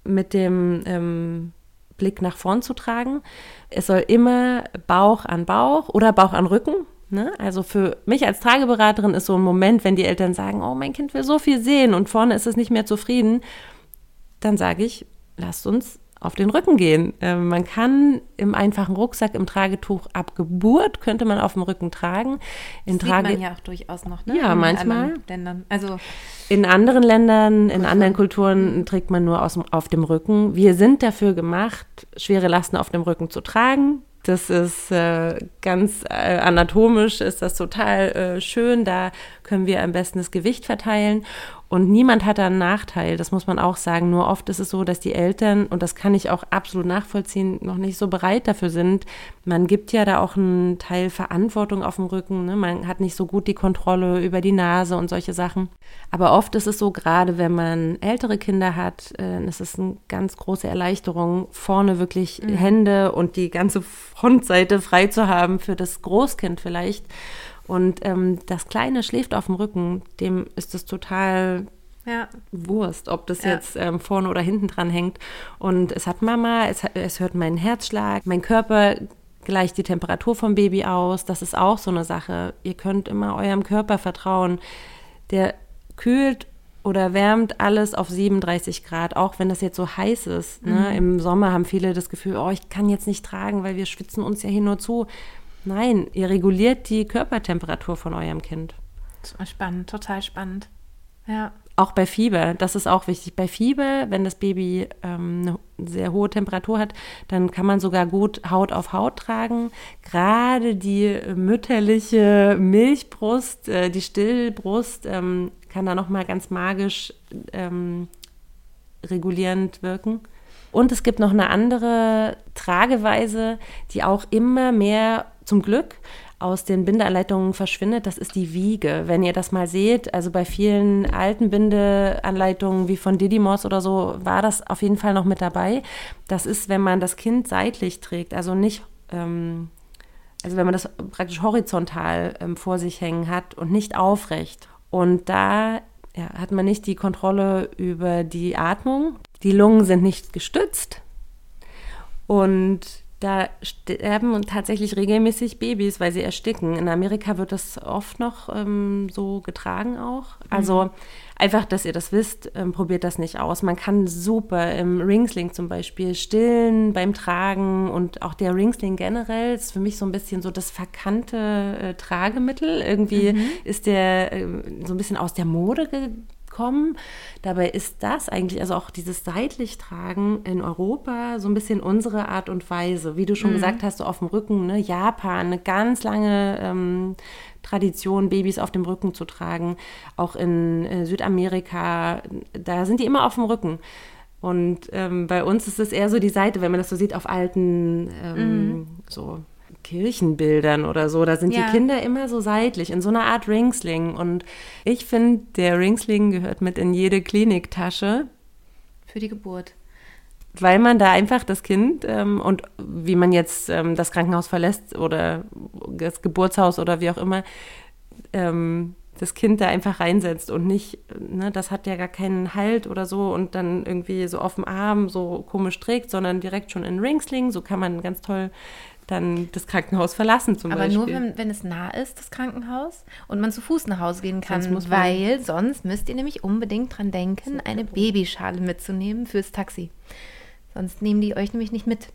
mit dem ähm, Blick nach vorn zu tragen. Es soll immer Bauch an Bauch oder Bauch an Rücken Ne? Also für mich als Trageberaterin ist so ein Moment, wenn die Eltern sagen, oh, mein Kind will so viel sehen und vorne ist es nicht mehr zufrieden, dann sage ich, lasst uns auf den Rücken gehen. Äh, man kann im einfachen Rucksack, im Tragetuch ab Geburt, könnte man auf dem Rücken tragen. In das Trage sieht man ja auch durchaus noch, ne? Ja, in manchmal. Ländern. Also in anderen Ländern, in anderen Kulturen trägt man nur aus, auf dem Rücken. Wir sind dafür gemacht, schwere Lasten auf dem Rücken zu tragen Das ist äh, ganz äh, anatomisch, ist das total äh, schön. Da können wir am besten das Gewicht verteilen. Und niemand hat da einen Nachteil, das muss man auch sagen. Nur oft ist es so, dass die Eltern, und das kann ich auch absolut nachvollziehen, noch nicht so bereit dafür sind. Man gibt ja da auch einen Teil Verantwortung auf dem Rücken. Ne? Man hat nicht so gut die Kontrolle über die Nase und solche Sachen. Aber oft ist es so, gerade wenn man ältere Kinder hat, äh, ist es eine ganz große Erleichterung, vorne wirklich mhm. Hände und die ganze Frontseite frei zu haben für das Großkind vielleicht. Und ähm, das Kleine schläft auf dem Rücken, dem ist es total ja. Wurst, ob das ja. jetzt ähm, vorne oder hinten dran hängt. Und es hat Mama, es, es hört meinen Herzschlag, mein Körper gleicht die Temperatur vom Baby aus. Das ist auch so eine Sache. Ihr könnt immer eurem Körper vertrauen. Der kühlt oder wärmt alles auf 37 Grad, auch wenn das jetzt so heiß ist. Ne? Mhm. Im Sommer haben viele das Gefühl, oh, ich kann jetzt nicht tragen, weil wir schwitzen uns ja hier nur zu. Nein, ihr reguliert die Körpertemperatur von eurem Kind. Spannend, total spannend. Ja. Auch bei Fieber, das ist auch wichtig. Bei Fieber, wenn das Baby ähm, eine sehr hohe Temperatur hat, dann kann man sogar gut Haut auf Haut tragen. Gerade die mütterliche Milchbrust, äh, die Stillbrust, ähm, kann da nochmal ganz magisch ähm, regulierend wirken. Und es gibt noch eine andere Trageweise, die auch immer mehr zum Glück aus den Bindeanleitungen verschwindet, das ist die Wiege. Wenn ihr das mal seht, also bei vielen alten Bindeanleitungen wie von Didymos oder so, war das auf jeden Fall noch mit dabei. Das ist, wenn man das Kind seitlich trägt, also nicht, ähm, also wenn man das praktisch horizontal ähm, vor sich hängen hat und nicht aufrecht. Und da ja, hat man nicht die Kontrolle über die Atmung. Die Lungen sind nicht gestützt. Und da sterben tatsächlich regelmäßig Babys, weil sie ersticken. In Amerika wird das oft noch ähm, so getragen auch. Also mhm. einfach, dass ihr das wisst, ähm, probiert das nicht aus. Man kann super im Ringsling zum Beispiel stillen beim Tragen und auch der Ringsling generell ist für mich so ein bisschen so das verkannte äh, Tragemittel. Irgendwie mhm. ist der äh, so ein bisschen aus der Mode gegangen kommen. Dabei ist das eigentlich, also auch dieses seitlich tragen in Europa so ein bisschen unsere Art und Weise. Wie du schon mhm. gesagt hast, so auf dem Rücken, ne? Japan, eine ganz lange ähm, Tradition, Babys auf dem Rücken zu tragen. Auch in äh, Südamerika, da sind die immer auf dem Rücken. Und ähm, bei uns ist es eher so die Seite, wenn man das so sieht auf alten ähm, mhm. so Kirchenbildern oder so. Da sind ja. die Kinder immer so seitlich, in so einer Art Ringsling. Und ich finde, der Ringsling gehört mit in jede Kliniktasche. Für die Geburt. Weil man da einfach das Kind ähm, und wie man jetzt ähm, das Krankenhaus verlässt oder das Geburtshaus oder wie auch immer, ähm, das Kind da einfach reinsetzt und nicht, ne, das hat ja gar keinen Halt oder so und dann irgendwie so auf dem Arm so komisch trägt, sondern direkt schon in Ringsling. So kann man ganz toll dann das Krankenhaus verlassen zum Aber Beispiel. nur, wenn, wenn, es nah ist, das Krankenhaus, und man zu Fuß nach Hause gehen kann, sonst weil sonst müsst ihr nämlich unbedingt dran denken, eine Babyschale mitzunehmen fürs Taxi. Sonst nehmen die euch nämlich nicht mit.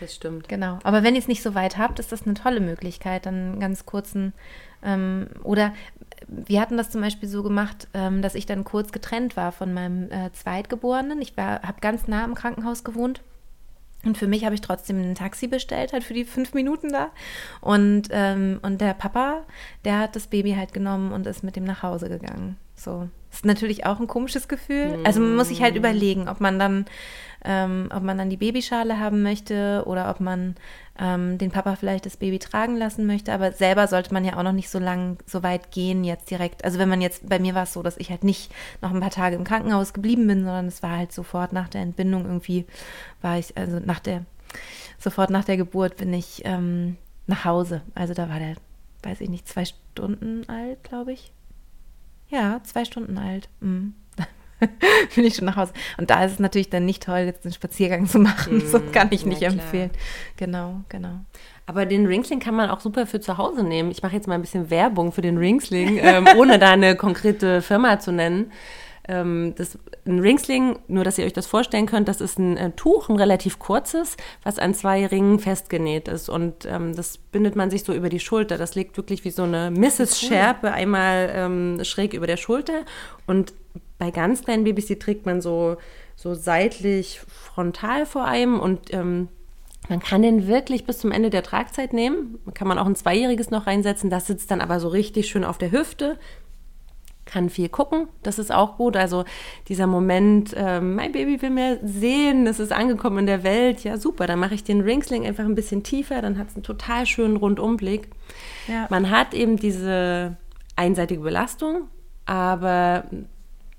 Das stimmt. Genau. Aber wenn ihr es nicht so weit habt, ist das eine tolle Möglichkeit, dann ganz kurzen ähm, oder wir hatten das zum Beispiel so gemacht, ähm, dass ich dann kurz getrennt war von meinem äh, Zweitgeborenen. Ich habe ganz nah im Krankenhaus gewohnt und für mich habe ich trotzdem ein Taxi bestellt, halt für die fünf Minuten da. Und, ähm, und der Papa, der hat das Baby halt genommen und ist mit dem nach Hause gegangen. So. Ist natürlich auch ein komisches Gefühl. Also man muss sich halt mm. überlegen, ob man dann, ähm, ob man dann die Babyschale haben möchte oder ob man ähm, den Papa vielleicht das Baby tragen lassen möchte. Aber selber sollte man ja auch noch nicht so lang so weit gehen jetzt direkt. Also wenn man jetzt, bei mir war es so, dass ich halt nicht noch ein paar Tage im Krankenhaus geblieben bin, sondern es war halt sofort nach der Entbindung irgendwie, war ich, also nach der, sofort nach der Geburt bin ich ähm, nach Hause. Also da war der, weiß ich nicht, zwei Stunden alt, glaube ich. Ja, zwei Stunden alt. Mhm. [laughs] bin ich schon nach Hause. Und da ist es natürlich dann nicht toll, jetzt einen Spaziergang zu machen. [laughs] Mm, so kann ich nicht empfehlen. Genau, genau. Aber den Ringsling kann man auch super für zu Hause nehmen. Ich mache jetzt mal ein bisschen Werbung für den Ringsling, ähm, ohne da eine konkrete Firma zu nennen. Ähm, das, ein Ringsling, nur dass ihr euch das vorstellen könnt, das ist ein äh, Tuch, ein relativ kurzes, was an zwei Ringen festgenäht ist. Und ähm, das bindet man sich so über die Schulter. Das liegt wirklich wie so eine Mrs. Cool. Schärpe einmal ähm, schräg über der Schulter. Und bei ganz kleinen Babys, die trägt man so, so seitlich frontal vor einem und ähm, Man kann den wirklich bis zum Ende der Tragzeit nehmen. Kann man auch ein Zweijähriges noch reinsetzen. Das sitzt dann aber so richtig schön auf der Hüfte. Kann viel gucken, das ist auch gut. Also dieser Moment, äh, mein Baby will mehr sehen, es ist angekommen in der Welt, ja super, dann mache ich den Ringsling einfach ein bisschen tiefer, dann hat es einen total schönen Rundumblick. Ja. Man hat eben diese einseitige Belastung, aber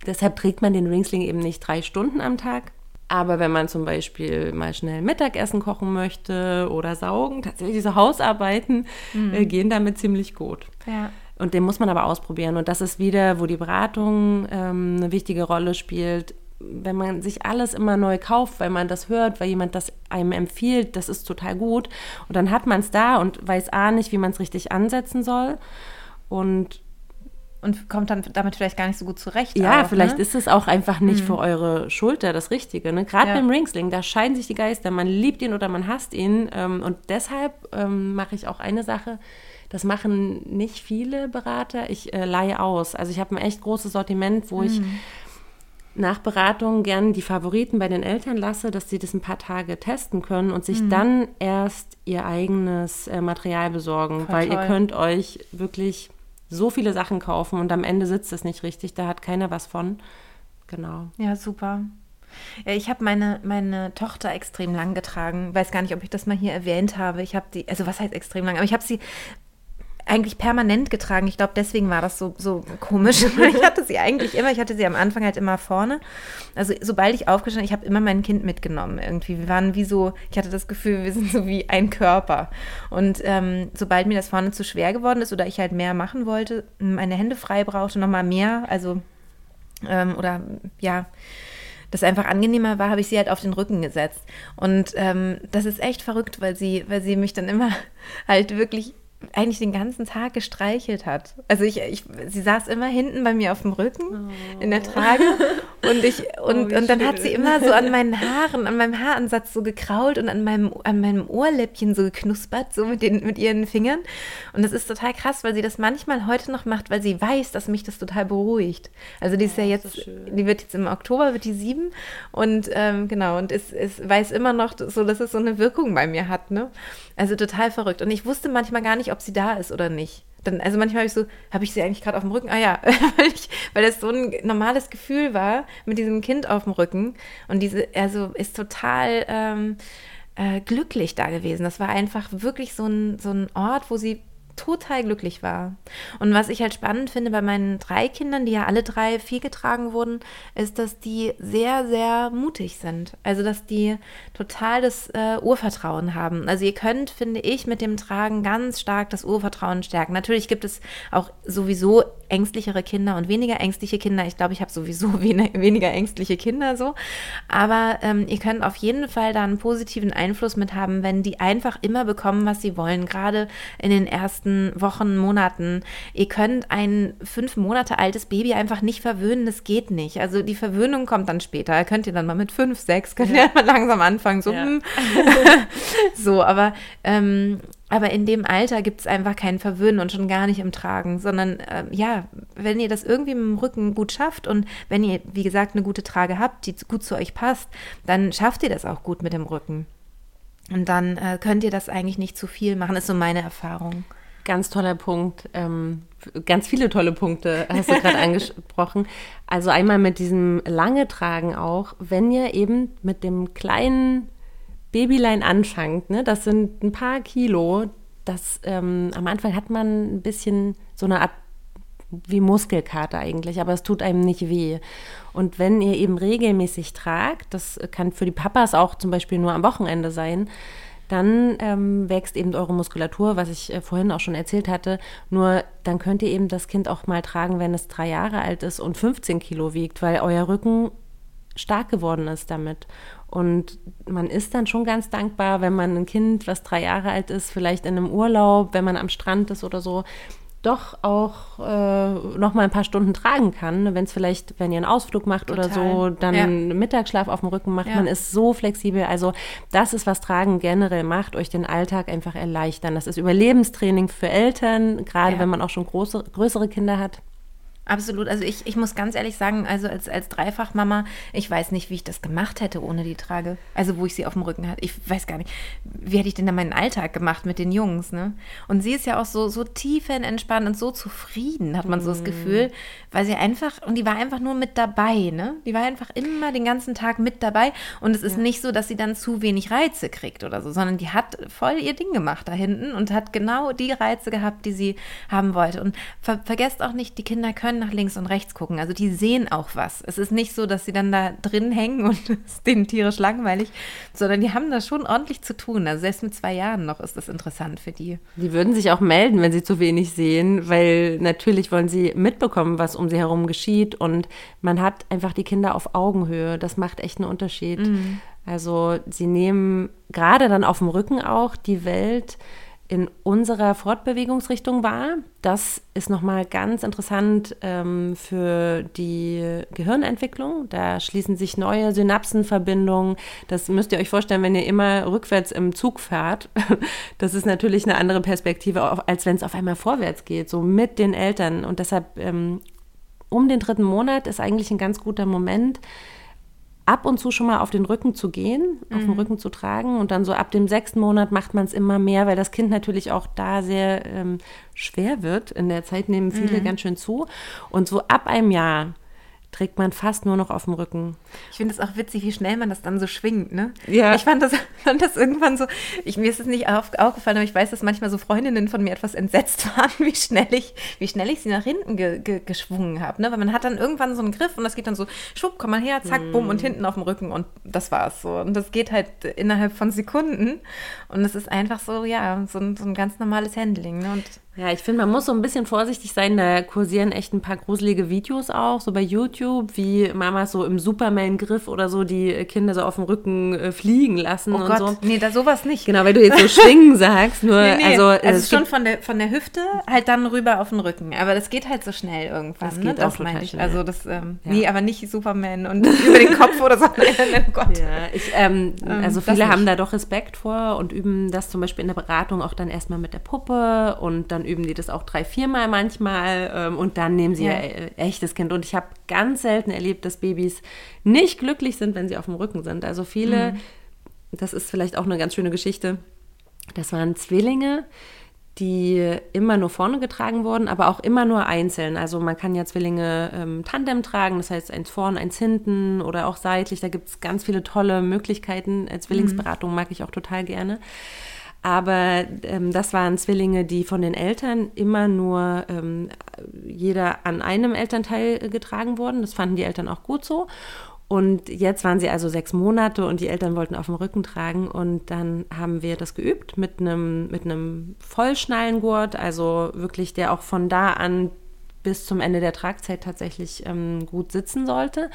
deshalb trägt man den Ringsling eben nicht drei Stunden am Tag, aber wenn man zum Beispiel mal schnell Mittagessen kochen möchte oder saugen, tatsächlich diese Hausarbeiten mhm. äh, gehen damit ziemlich gut. Ja. Und den muss man aber ausprobieren. Und das ist wieder, wo die Beratung ähm, eine wichtige Rolle spielt. Wenn man sich alles immer neu kauft, weil man das hört, weil jemand das einem empfiehlt, das ist total gut. Und dann hat man es da und weiß A nicht, wie man es richtig ansetzen soll. Und und kommt dann damit vielleicht gar nicht so gut zurecht. Ja, auch, vielleicht ne? ist es auch einfach nicht mhm. für eure Schulter das Richtige. Ne? Gerade ja. beim Ringsling, da scheiden sich die Geister. Man liebt ihn oder man hasst ihn. Ähm, und deshalb ähm, mache ich auch eine Sache. Das machen nicht viele Berater. Ich äh, leihe aus. Also ich habe ein echt großes Sortiment, wo mhm. ich nach Beratung gern die Favoriten bei den Eltern lasse, dass sie das ein paar Tage testen können und sich mhm. dann erst ihr eigenes äh, Material besorgen. Voll weil toll. ihr könnt euch wirklich so viele Sachen kaufen und am Ende sitzt es nicht richtig, da hat keiner was von. Genau. Ja, super. Ich habe meine, meine Tochter extrem lang getragen. Weiß gar nicht, ob ich das mal hier erwähnt habe. Ich habe die, also was heißt extrem lang? Aber ich habe sie eigentlich permanent getragen. Ich glaube, deswegen war das so, so komisch. [laughs] ich hatte sie eigentlich immer, ich hatte sie am Anfang halt immer vorne. Also sobald ich aufgestanden, ich habe immer mein Kind mitgenommen irgendwie. Wir waren wie so, ich hatte das Gefühl, wir sind so wie ein Körper. Und ähm, sobald mir das vorne zu schwer geworden ist oder ich halt mehr machen wollte, meine Hände frei brauchte, nochmal mehr, also ähm, oder ja, das einfach angenehmer war, habe ich sie halt auf den Rücken gesetzt. Und ähm, das ist echt verrückt, weil sie, weil sie mich dann immer [laughs] halt wirklich eigentlich den ganzen Tag gestreichelt hat. Also ich, ich, sie saß immer hinten bei mir auf dem Rücken oh. in der Trage und ich [laughs] und, oh, und dann hat sie immer so an [laughs] meinen Haaren, an meinem Haaransatz so gekrault und an meinem an meinem Ohrläppchen so geknuspert, so mit den mit ihren Fingern. Und das ist total krass, weil sie das manchmal heute noch macht, weil sie weiß, dass mich das total beruhigt. Also die ist oh, ja jetzt, so die wird jetzt im Oktober wird die sieben und ähm, genau und ist, ist weiß immer noch so, dass es so eine Wirkung bei mir hat, ne? Also total verrückt. Und ich wusste manchmal gar nicht, ob sie da ist oder nicht. Dann, also manchmal habe ich so, habe ich sie eigentlich gerade auf dem Rücken? Ah ja, [laughs] weil, ich, weil das so ein normales Gefühl war mit diesem Kind auf dem Rücken. Und diese, also ist total ähm, äh, glücklich da gewesen. Das war einfach wirklich so ein, so ein Ort, wo sie total glücklich war. Und was ich halt spannend finde bei meinen drei Kindern, die ja alle drei viel getragen wurden, ist, dass die sehr, sehr mutig sind. Also, dass die total das äh, Urvertrauen haben. Also, ihr könnt, finde ich, mit dem Tragen ganz stark das Urvertrauen stärken. Natürlich gibt es auch sowieso ängstlichere Kinder und weniger ängstliche Kinder. Ich glaube, ich habe sowieso [laughs] wen weniger ängstliche Kinder so. Aber ähm, ihr könnt auf jeden Fall da einen positiven Einfluss mit haben, wenn die einfach immer bekommen, was sie wollen. Gerade in den ersten Wochen, Monaten. Ihr könnt ein fünf Monate altes Baby einfach nicht verwöhnen, das geht nicht. Also die Verwöhnung kommt dann später. Könnt ihr dann mal mit fünf, sechs, könnt ihr mal langsam anfangen. So, ja. Hm. [laughs] so aber ähm, aber in dem Alter gibt es einfach kein Verwöhnen und schon gar nicht im Tragen, sondern äh, ja, wenn ihr das irgendwie mit dem Rücken gut schafft und wenn ihr, wie gesagt, eine gute Trage habt, die gut zu euch passt, dann schafft ihr das auch gut mit dem Rücken. Und dann äh, könnt ihr das eigentlich nicht zu viel machen, ist so meine Erfahrung. Ganz toller Punkt. Ähm, ganz viele tolle Punkte hast du gerade [laughs] angesprochen. Also einmal mit diesem lange Tragen auch, wenn ihr eben mit dem kleinen Babylein anfangt, ne, das sind ein paar Kilo, das ähm, am Anfang hat man ein bisschen so eine Art wie Muskelkater eigentlich, aber es tut einem nicht weh. Und wenn ihr eben regelmäßig tragt, das kann für die Papas auch zum Beispiel nur am Wochenende sein, dann ähm, wächst eben eure Muskulatur, was ich äh, vorhin auch schon erzählt hatte. Nur dann könnt ihr eben das Kind auch mal tragen, wenn es drei Jahre alt ist und 15 Kilo wiegt, weil euer Rücken stark geworden ist damit. Und man ist dann schon ganz dankbar, wenn man ein Kind, was drei Jahre alt ist, vielleicht in einem Urlaub, wenn man am Strand ist oder so, doch auch äh, noch mal ein paar Stunden tragen kann. Wenn es vielleicht, wenn ihr einen Ausflug macht Total. oder so, dann ja. Mittagsschlaf auf dem Rücken macht. Ja. Man ist so flexibel. Also das ist, was Tragen generell macht, euch den Alltag einfach erleichtern. Das ist Überlebenstraining für Eltern, gerade ja. wenn man auch schon große, größere Kinder hat. Absolut. Also ich, ich muss ganz ehrlich sagen, also als, als Dreifachmama, ich weiß nicht, wie ich das gemacht hätte ohne die Trage. Also wo ich sie auf dem Rücken hatte. Ich weiß gar nicht, wie hätte ich denn da meinen Alltag gemacht mit den Jungs, ne? Und sie ist ja auch so, so tiefenentspannt und so zufrieden, hat man so das Gefühl, weil sie einfach, und die war einfach nur mit dabei, ne? Die war einfach immer den ganzen Tag mit dabei. Und es ist ja. nicht so, dass sie dann zu wenig Reize kriegt oder so, sondern die hat voll ihr Ding gemacht da hinten und hat genau die Reize gehabt, die sie haben wollte. Und ver vergesst auch nicht, die Kinder können nach links und rechts gucken. Also die sehen auch was. Es ist nicht so, dass sie dann da drin hängen [laughs] und es ist denen tierisch langweilig, sondern die haben da schon ordentlich zu tun. Also selbst mit zwei Jahren noch ist das interessant für die. Die würden sich auch melden, wenn sie zu wenig sehen, weil natürlich wollen sie mitbekommen, was um sie herum geschieht und man hat einfach die Kinder auf Augenhöhe. Das macht echt einen Unterschied. Mhm. Also sie nehmen gerade dann auf dem Rücken auch die Welt in unserer Fortbewegungsrichtung war. Das ist nochmal ganz interessant ähm, für die Gehirnentwicklung. Da schließen sich neue Synapsenverbindungen. Das müsst ihr euch vorstellen, wenn ihr immer rückwärts im Zug fahrt. [laughs] Das ist natürlich eine andere Perspektive, als wenn es auf einmal vorwärts geht, so mit den Eltern. Und deshalb ähm, um den dritten Monat ist eigentlich ein ganz guter Moment, ab und zu schon mal auf den Rücken zu gehen, auf dem mhm. Rücken zu tragen. Und dann so ab dem sechsten Monat macht man es immer mehr, weil das Kind natürlich auch da sehr ähm, schwer wird. In der Zeit nehmen viele mhm. ganz schön zu. Und so ab einem Jahr trägt man fast nur noch auf dem Rücken. Ich finde es auch witzig, wie schnell man das dann so schwingt, ne? Ja. Ich fand das, [laughs] fand das irgendwann so, ich, mir ist es nicht auf, aufgefallen, aber ich weiß, dass manchmal so Freundinnen von mir etwas entsetzt [laughs] waren, wie schnell ich, wie schnell ich sie nach hinten ge, ge, geschwungen habe, ne? Weil man hat dann irgendwann so einen Griff und das geht dann so, schwupp, komm mal her, zack, bumm und mm. hinten auf dem Rücken und das war's so. Und das geht halt innerhalb von Sekunden und es ist einfach so, ja, so ein, so ein ganz normales Handling, ne? Und ja, ich finde, man muss so ein bisschen vorsichtig sein. Da kursieren echt ein paar gruselige Videos auch, so bei YouTube, wie Mamas so im Superman-Griff oder so die Kinder so auf dem Rücken äh, fliegen lassen oh und Gott, so. Nee, da sowas nicht. Genau, weil du jetzt so [laughs] schwingen sagst. Nur, nee, nee. also, also schon von der, von der Hüfte halt dann rüber auf den Rücken. Aber das geht halt so schnell irgendwann. Das ne? geht das auch total ich. schnell. Also das, ähm, ja. nee, aber nicht Superman und [laughs] über den Kopf oder so. [laughs] oh Gott. Ja, ich, ähm, ähm also viele haben da doch Respekt vor und üben das zum Beispiel in der Beratung auch dann erstmal mit der Puppe und dann üben die das auch drei, viermal manchmal ähm, und dann nehmen sie ja. ja äh, echtes Kind. Und ich habe ganz selten erlebt, dass Babys nicht glücklich sind, wenn sie auf dem Rücken sind. Also viele, mhm. das ist vielleicht auch eine ganz schöne Geschichte, das waren Zwillinge, die immer nur vorne getragen wurden, aber auch immer nur einzeln. Also man kann ja Zwillinge ähm, Tandem tragen, das heißt eins vorne, eins hinten oder auch seitlich. Da gibt es ganz viele tolle Möglichkeiten. Äh, Zwillingsberatung mhm. mag ich auch total gerne. Aber ähm, das waren Zwillinge, die von den Eltern immer nur ähm, jeder an einem Elternteil getragen wurden. Das fanden die Eltern auch gut so. Und jetzt waren sie also sechs Monate und die Eltern wollten auf dem Rücken tragen. Und dann haben wir das geübt mit einem, mit einem Vollschnallengurt, also wirklich der auch von da an bis zum Ende der Tragzeit tatsächlich ähm, gut sitzen sollte.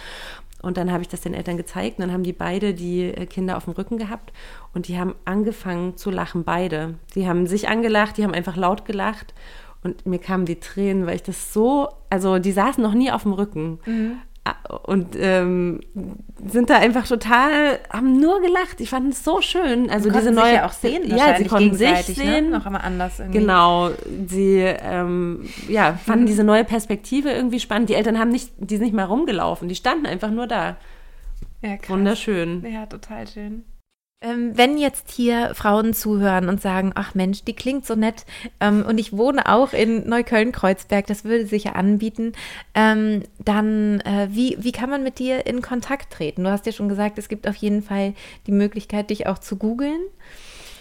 Und dann habe ich das den Eltern gezeigt. Und dann haben die beide die äh, Kinder auf dem Rücken gehabt und die haben angefangen zu lachen, beide. Die haben sich angelacht, die haben einfach laut gelacht. Und mir kamen die Tränen, weil ich das so, also die saßen noch nie auf dem Rücken. Mhm und ähm, sind da einfach total, haben nur gelacht. Ich fand es so schön. Also diese neue, sich ja auch sehen, ja, sie konnten sich ne? sehen, ne? noch immer anders. Irgendwie. Genau, sie ähm, ja fanden mhm. diese neue Perspektive irgendwie spannend. Die Eltern haben nicht, die sind nicht mal rumgelaufen, die standen einfach nur da. Ja, krass. Wunderschön. Ja, total schön. Ähm, wenn jetzt hier Frauen zuhören und sagen, ach Mensch, die klingt so nett ähm, und ich wohne auch in Neukölln-Kreuzberg, das würde sich ja anbieten, ähm, dann äh, wie, wie kann man mit dir in Kontakt treten? Du hast ja schon gesagt, es gibt auf jeden Fall die Möglichkeit, dich auch zu googeln.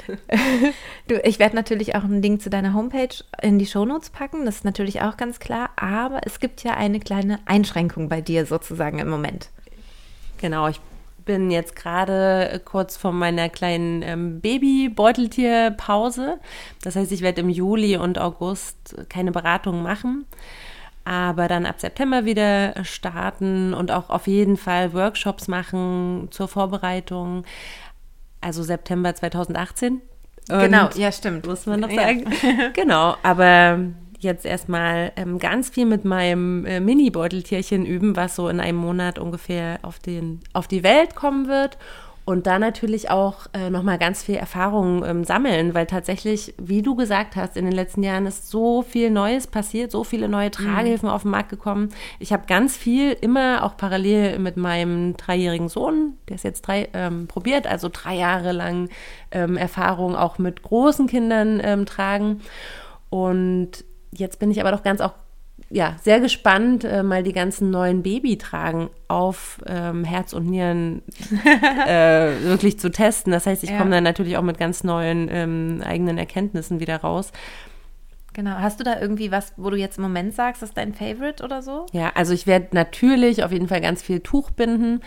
[laughs] du, ich werde natürlich auch einen Link zu deiner Homepage in die Shownotes packen, das ist natürlich auch ganz klar, aber es gibt ja eine kleine Einschränkung bei dir sozusagen im Moment. Genau, ich bin jetzt gerade kurz vor meiner kleinen ähm, Baby-Beuteltier-Pause. Das heißt, ich werde im Juli und August keine Beratung machen, aber dann ab September wieder starten und auch auf jeden Fall Workshops machen zur Vorbereitung. Also September 2018. Genau, und, ja, stimmt. Muss man noch sagen. Ja. [laughs] genau, aber jetzt erstmal ähm, ganz viel mit meinem äh, Mini-Beuteltierchen üben, was so in einem Monat ungefähr auf, den, auf die Welt kommen wird. und da natürlich auch äh, nochmal ganz viel Erfahrung ähm, sammeln, weil tatsächlich, wie du gesagt hast, in den letzten Jahren ist so viel Neues passiert, so viele neue Tragehilfen mhm. auf den Markt gekommen. Ich habe ganz viel immer auch parallel mit meinem dreijährigen Sohn, der ist jetzt drei, ähm, probiert, also drei Jahre lang ähm, Erfahrung auch mit großen Kindern ähm, tragen. Und jetzt bin ich aber doch ganz auch ja, sehr gespannt, äh, mal die ganzen neuen Babytragen auf ähm, Herz und Nieren [laughs] äh, wirklich zu testen. Das heißt, ich ja. komme dann natürlich auch mit ganz neuen ähm, eigenen Erkenntnissen wieder raus. Genau. Hast du da irgendwie was, wo du jetzt im Moment sagst, das ist dein Favorite oder so? Ja, also ich werde natürlich auf jeden Fall ganz viel Tuch binden.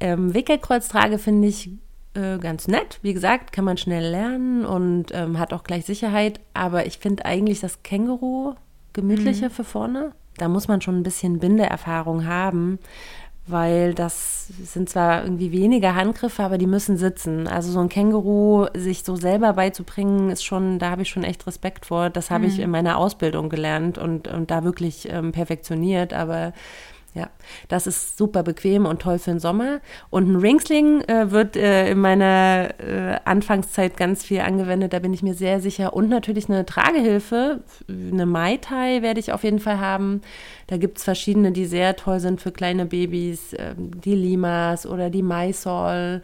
Ähm, Wickelkreuztrage finde ich äh, ganz nett. Wie gesagt, kann man schnell lernen und ähm, hat auch gleich Sicherheit. Aber ich finde eigentlich das Känguru gemütlicher mhm. für vorne. Da muss man schon ein bisschen Bindeerfahrung haben, weil das sind zwar irgendwie weniger Handgriffe, aber die müssen sitzen. Also so ein Känguru sich so selber beizubringen, ist schon, da habe ich schon echt Respekt vor. Das habe mhm. ich in meiner Ausbildung gelernt und, und da wirklich ähm, perfektioniert, aber ja, das ist super bequem und toll für den Sommer. Und ein Ringsling äh, wird äh, in meiner äh, Anfangszeit ganz viel angewendet, da bin ich mir sehr sicher. Und natürlich eine Tragehilfe, eine Mai Tai werde ich auf jeden Fall haben. Da gibt es verschiedene, die sehr toll sind für kleine Babys, ähm, die Limas oder die Mysol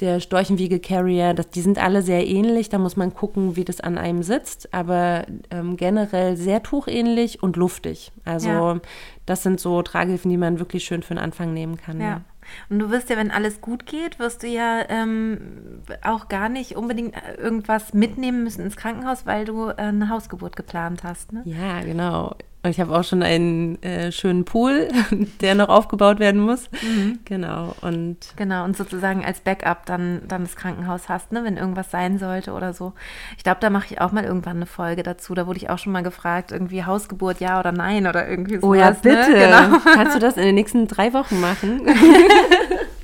der Storchenwiege-Carrier, die sind alle sehr ähnlich. Da muss man gucken, wie das an einem sitzt, aber ähm, generell sehr tuchähnlich und luftig. Also ja. das sind so Tragehilfen, die man wirklich schön für den Anfang nehmen kann. Ja. Und du wirst ja, wenn alles gut geht, wirst du ja ähm, auch gar nicht unbedingt äh, irgendwas mitnehmen müssen ins Krankenhaus, weil du äh, eine Hausgeburt geplant hast. Ne? Ja, genau. Und ich habe auch schon einen äh, schönen Pool, [laughs] der noch aufgebaut werden muss. Mhm. Genau. Und genau, und sozusagen als Backup dann, dann das Krankenhaus hast, ne, wenn irgendwas sein sollte oder so. Ich glaube, da mache ich auch mal irgendwann eine Folge dazu. Da wurde ich auch schon mal gefragt, irgendwie Hausgeburt, ja oder nein oder irgendwie so. Oh ja, ne? bitte. Ne? Genau. Kannst du das in den nächsten drei Wochen machen? [laughs]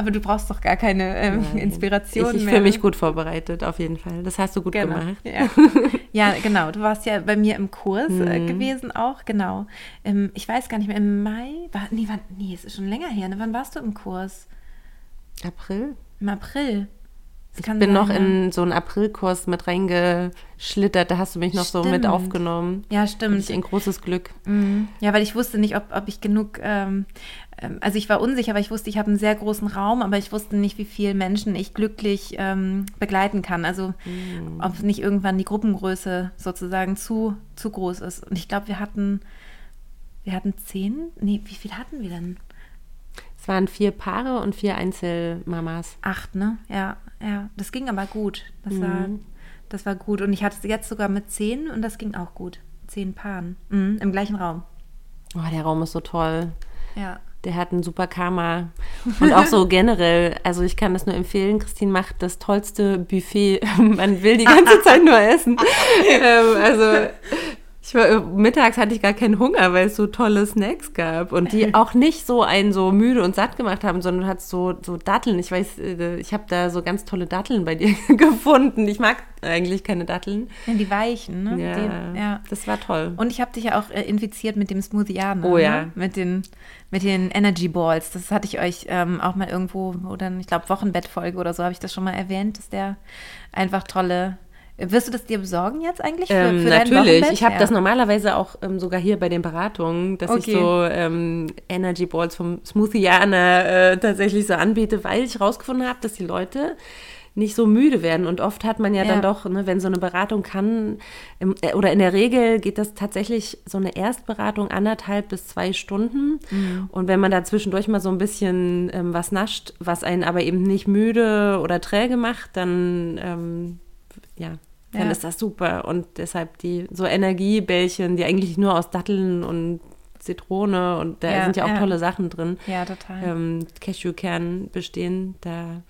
Aber du brauchst doch gar keine ähm, Inspiration ich, ich fühle mich gut vorbereitet, auf jeden Fall. Das hast du gut genau. gemacht. Ja. [laughs] ja. genau. Du warst ja bei mir im Kurs äh, mhm. gewesen auch, genau. Ähm, ich weiß gar nicht mehr, im Mai? War, nee, war, nee, es ist schon länger her. Ne? Wann warst du im Kurs? April. Im April. Ich bin sein, noch in so einen Aprilkurs mit reingeschlittert, da hast du mich noch stimmt. so mit aufgenommen. Ja, stimmt. Ich ein großes Glück. Mhm. Ja, weil ich wusste nicht, ob, ob ich genug, ähm, ähm also ich war unsicher, weil ich wusste, ich habe einen sehr großen Raum, aber ich wusste nicht, wie viele Menschen ich glücklich ähm, begleiten kann. Also mhm. ob nicht irgendwann die Gruppengröße sozusagen zu, zu groß ist. Und ich glaube, wir hatten, wir hatten zehn, nee, wie viel hatten wir denn? Es waren vier Paare und vier Einzelmamas. Acht, ne? Ja, ja. Das ging aber gut. Das, mhm. war, das war gut. Und ich hatte es jetzt sogar mit zehn und das ging auch gut. Zehn Paaren. Mhm, Im gleichen Raum. Oh, der Raum ist so toll. Ja. Der hat ein super Karma. Und auch so [laughs] generell, also ich kann das nur empfehlen, Christine macht das tollste Buffet. [laughs] Man will die ganze Zeit nur essen. [laughs] ähm, also ich war, äh, mittags hatte ich gar keinen Hunger, weil es so tolle Snacks gab und die [laughs] auch nicht so einen so müde und satt gemacht haben, sondern du hattest so, so Datteln. Ich weiß, äh, ich habe da so ganz tolle Datteln bei dir [laughs] gefunden. Ich mag eigentlich keine Datteln. Ja, die weichen, ne? Ja, die, ja. das war toll. Und ich habe dich ja auch äh, infiziert mit dem Smoothianer. Oh ja. Ne? Mit den, mit den Energy Balls. Das hatte ich euch ähm, auch mal irgendwo, oder ich glaube Wochenbettfolge oder so, habe ich das schon mal erwähnt, dass der einfach tolle wirst du das dir besorgen jetzt eigentlich für, ähm, für Natürlich. Ich habe ja. das normalerweise auch ähm, sogar hier bei den Beratungen, dass okay. ich so ähm, Energy Balls vom Smoothianer äh, tatsächlich so anbiete, weil ich rausgefunden habe, dass die Leute nicht so müde werden. Und oft hat man ja, ja. dann doch, ne, wenn so eine Beratung kann, im, äh, oder in der Regel geht das tatsächlich so eine Erstberatung anderthalb bis zwei Stunden. Mhm. Und wenn man da zwischendurch mal so ein bisschen ähm, was nascht, was einen aber eben nicht müde oder träge macht, dann ähm, ja, dann ja. ist das super. Und deshalb die so Energiebällchen, die eigentlich nur aus Datteln und Zitrone und da ja, sind ja auch ja. tolle Sachen drin. Ja, total. Ähm, Cashewkern bestehen, da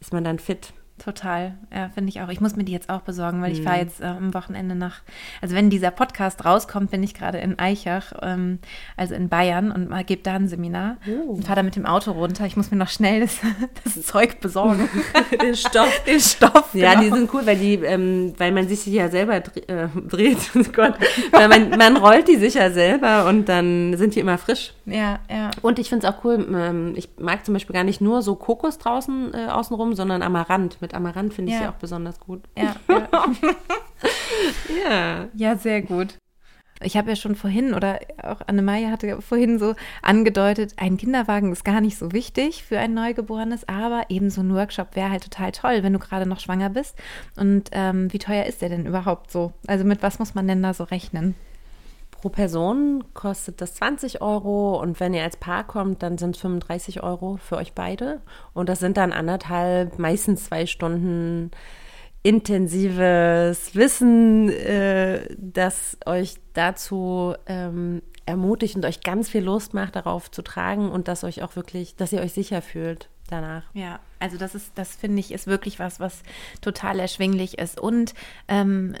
ist man dann fit. Total. Ja, finde ich auch. Ich muss mir die jetzt auch besorgen, weil ich fahre jetzt äh, am Wochenende nach. Also wenn dieser Podcast rauskommt, bin ich gerade in Eichach, ähm, also in Bayern und mal gebe da ein Seminar Oh. und fahre da mit dem Auto runter. Ich muss mir noch schnell das, [laughs] das Zeug besorgen. [laughs] Den Stoff. [laughs] Den Stoff. Ja, genau. die sind cool, weil die, ähm, weil man sich ja selber äh, dreht. Oh Gott. Weil man, man rollt die sich ja selber und dann sind die immer frisch. Ja, ja. Und ich finde es auch cool, ähm, ich mag zum Beispiel gar nicht nur so Kokos draußen äh, außenrum, sondern Amaranth. Mit Amaranth finde ich Ja. sie auch besonders gut. Ja, ja. [laughs] Ja. ja, sehr gut. Ich habe ja schon vorhin, oder auch Annemarie hatte vorhin so angedeutet, ein Kinderwagen ist gar nicht so wichtig für ein Neugeborenes, aber eben so ein Workshop wäre halt total toll, wenn du gerade noch schwanger bist. Und ähm, wie teuer ist der denn überhaupt so? Also mit was muss man denn da so rechnen? Pro Person kostet das 20 Euro und wenn ihr als Paar kommt, dann sind es 35 Euro für euch beide. Und das sind dann anderthalb, meistens zwei Stunden intensives Wissen, äh, das euch dazu ähm, ermutigt und euch ganz viel Lust macht, darauf zu tragen und dass euch auch wirklich, dass ihr euch sicher fühlt danach. Ja, also das ist, das finde ich, ist wirklich was, was total erschwinglich ist. Und ähm,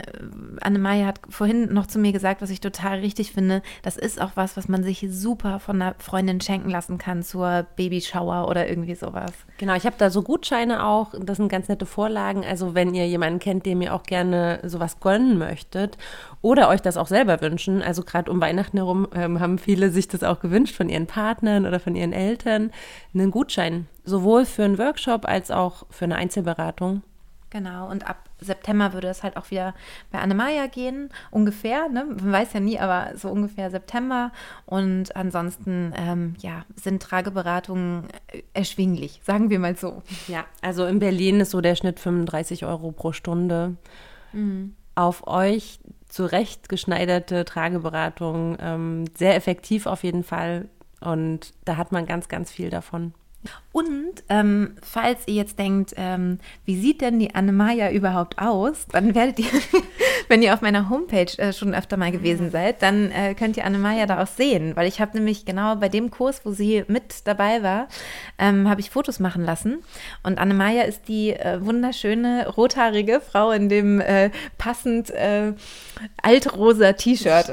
Annemarie hat vorhin noch zu mir gesagt, was ich total richtig finde, das ist auch was, was man sich super von einer Freundin schenken lassen kann zur Babyshower oder irgendwie sowas. Genau, ich habe da so Gutscheine auch. Das sind ganz nette Vorlagen. Also wenn ihr jemanden kennt, dem ihr auch gerne sowas gönnen möchtet oder euch das auch selber wünschen. Also gerade um Weihnachten herum ähm, haben viele sich das auch gewünscht von ihren Partnern oder von ihren Eltern. Einen Gutschein, sowohl für einen Workshop als auch für eine Einzelberatung. Genau, und ab September würde es halt auch wieder bei Annemaja gehen, ungefähr, ne? Man weiß ja nie, aber so ungefähr September. Und ansonsten, ähm, ja, sind Trageberatungen äh, erschwinglich, sagen wir mal so. Ja, also in Berlin ist so der Schnitt 35 Euro pro Stunde. Auf euch zurechtgeschneiderte Trageberatung, ähm, sehr effektiv auf jeden Fall. Und da hat man ganz, ganz viel davon. Und ähm, falls ihr jetzt denkt, ähm, wie sieht denn die Annemaja überhaupt aus, dann werdet ihr, [laughs] wenn ihr auf meiner Homepage äh, schon öfter mal gewesen seid, dann äh, könnt ihr Annemaja da auch sehen, weil ich habe nämlich genau bei dem Kurs, wo sie mit dabei war, ähm, habe ich Fotos machen lassen. Und Annemaja ist die äh, wunderschöne rothaarige Frau in dem äh, passend äh, altrosa T-Shirt.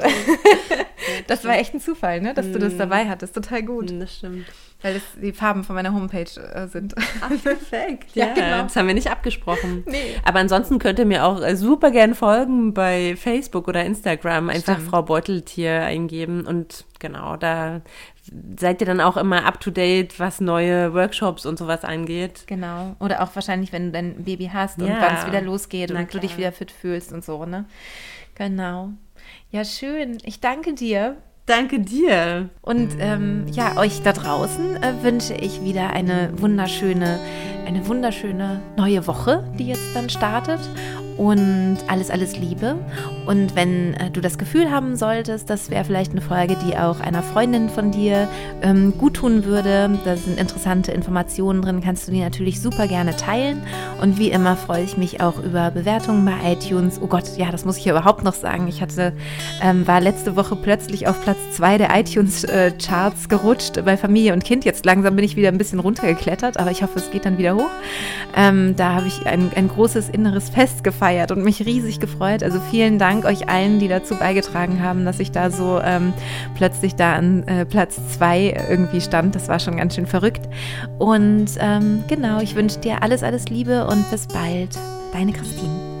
das [laughs] war echt ein Zufall, ne, dass du das dabei hattest. Total gut. Das stimmt. Weil das die Farben von meiner Homepage äh, sind. Ach, perfekt. [laughs] Ja, Ja, genau. Das haben wir nicht abgesprochen. [laughs] Nee. Aber ansonsten könnt ihr mir auch äh, super gern folgen bei Facebook oder Instagram. Einfach Stimmt. Frau Beuteltier eingeben und genau, da seid ihr dann auch immer up to date, was neue Workshops und sowas angeht. Genau. Oder auch wahrscheinlich, wenn du dein Baby hast und Ja. wann es wieder losgeht Na und du dich klar. wieder fit fühlst und so, ne? Genau. Ja, schön. Ich danke dir. Danke dir. Und ähm, ja, euch da draußen äh, wünsche ich wieder eine wunderschöne, eine wunderschöne neue Woche, die jetzt dann startet. Und alles, alles Liebe. Und wenn äh, du das Gefühl haben solltest, das wäre vielleicht eine Folge, die auch einer Freundin von dir ähm, gut würde, da sind interessante Informationen drin, kannst du die natürlich super gerne teilen. Und wie immer freue ich mich auch über Bewertungen bei iTunes. Oh Gott, ja, das muss ich ja überhaupt noch sagen. Ich hatte, ähm, war letzte Woche plötzlich auf Platz zwei der iTunes-Charts gerutscht bei Familie und Kind. Jetzt langsam bin ich wieder ein bisschen runtergeklettert, aber ich hoffe, es geht dann wieder hoch. Ähm, da habe ich ein, ein großes inneres Fest gefeiert und mich riesig gefreut. Also vielen Dank euch allen, die dazu beigetragen haben, dass ich da so ähm, plötzlich da an äh, Platz zwei irgendwie stand. Das war schon ganz schön verrückt. Und ähm, genau, ich wünsche dir alles, alles Liebe und bis bald. Deine Christine.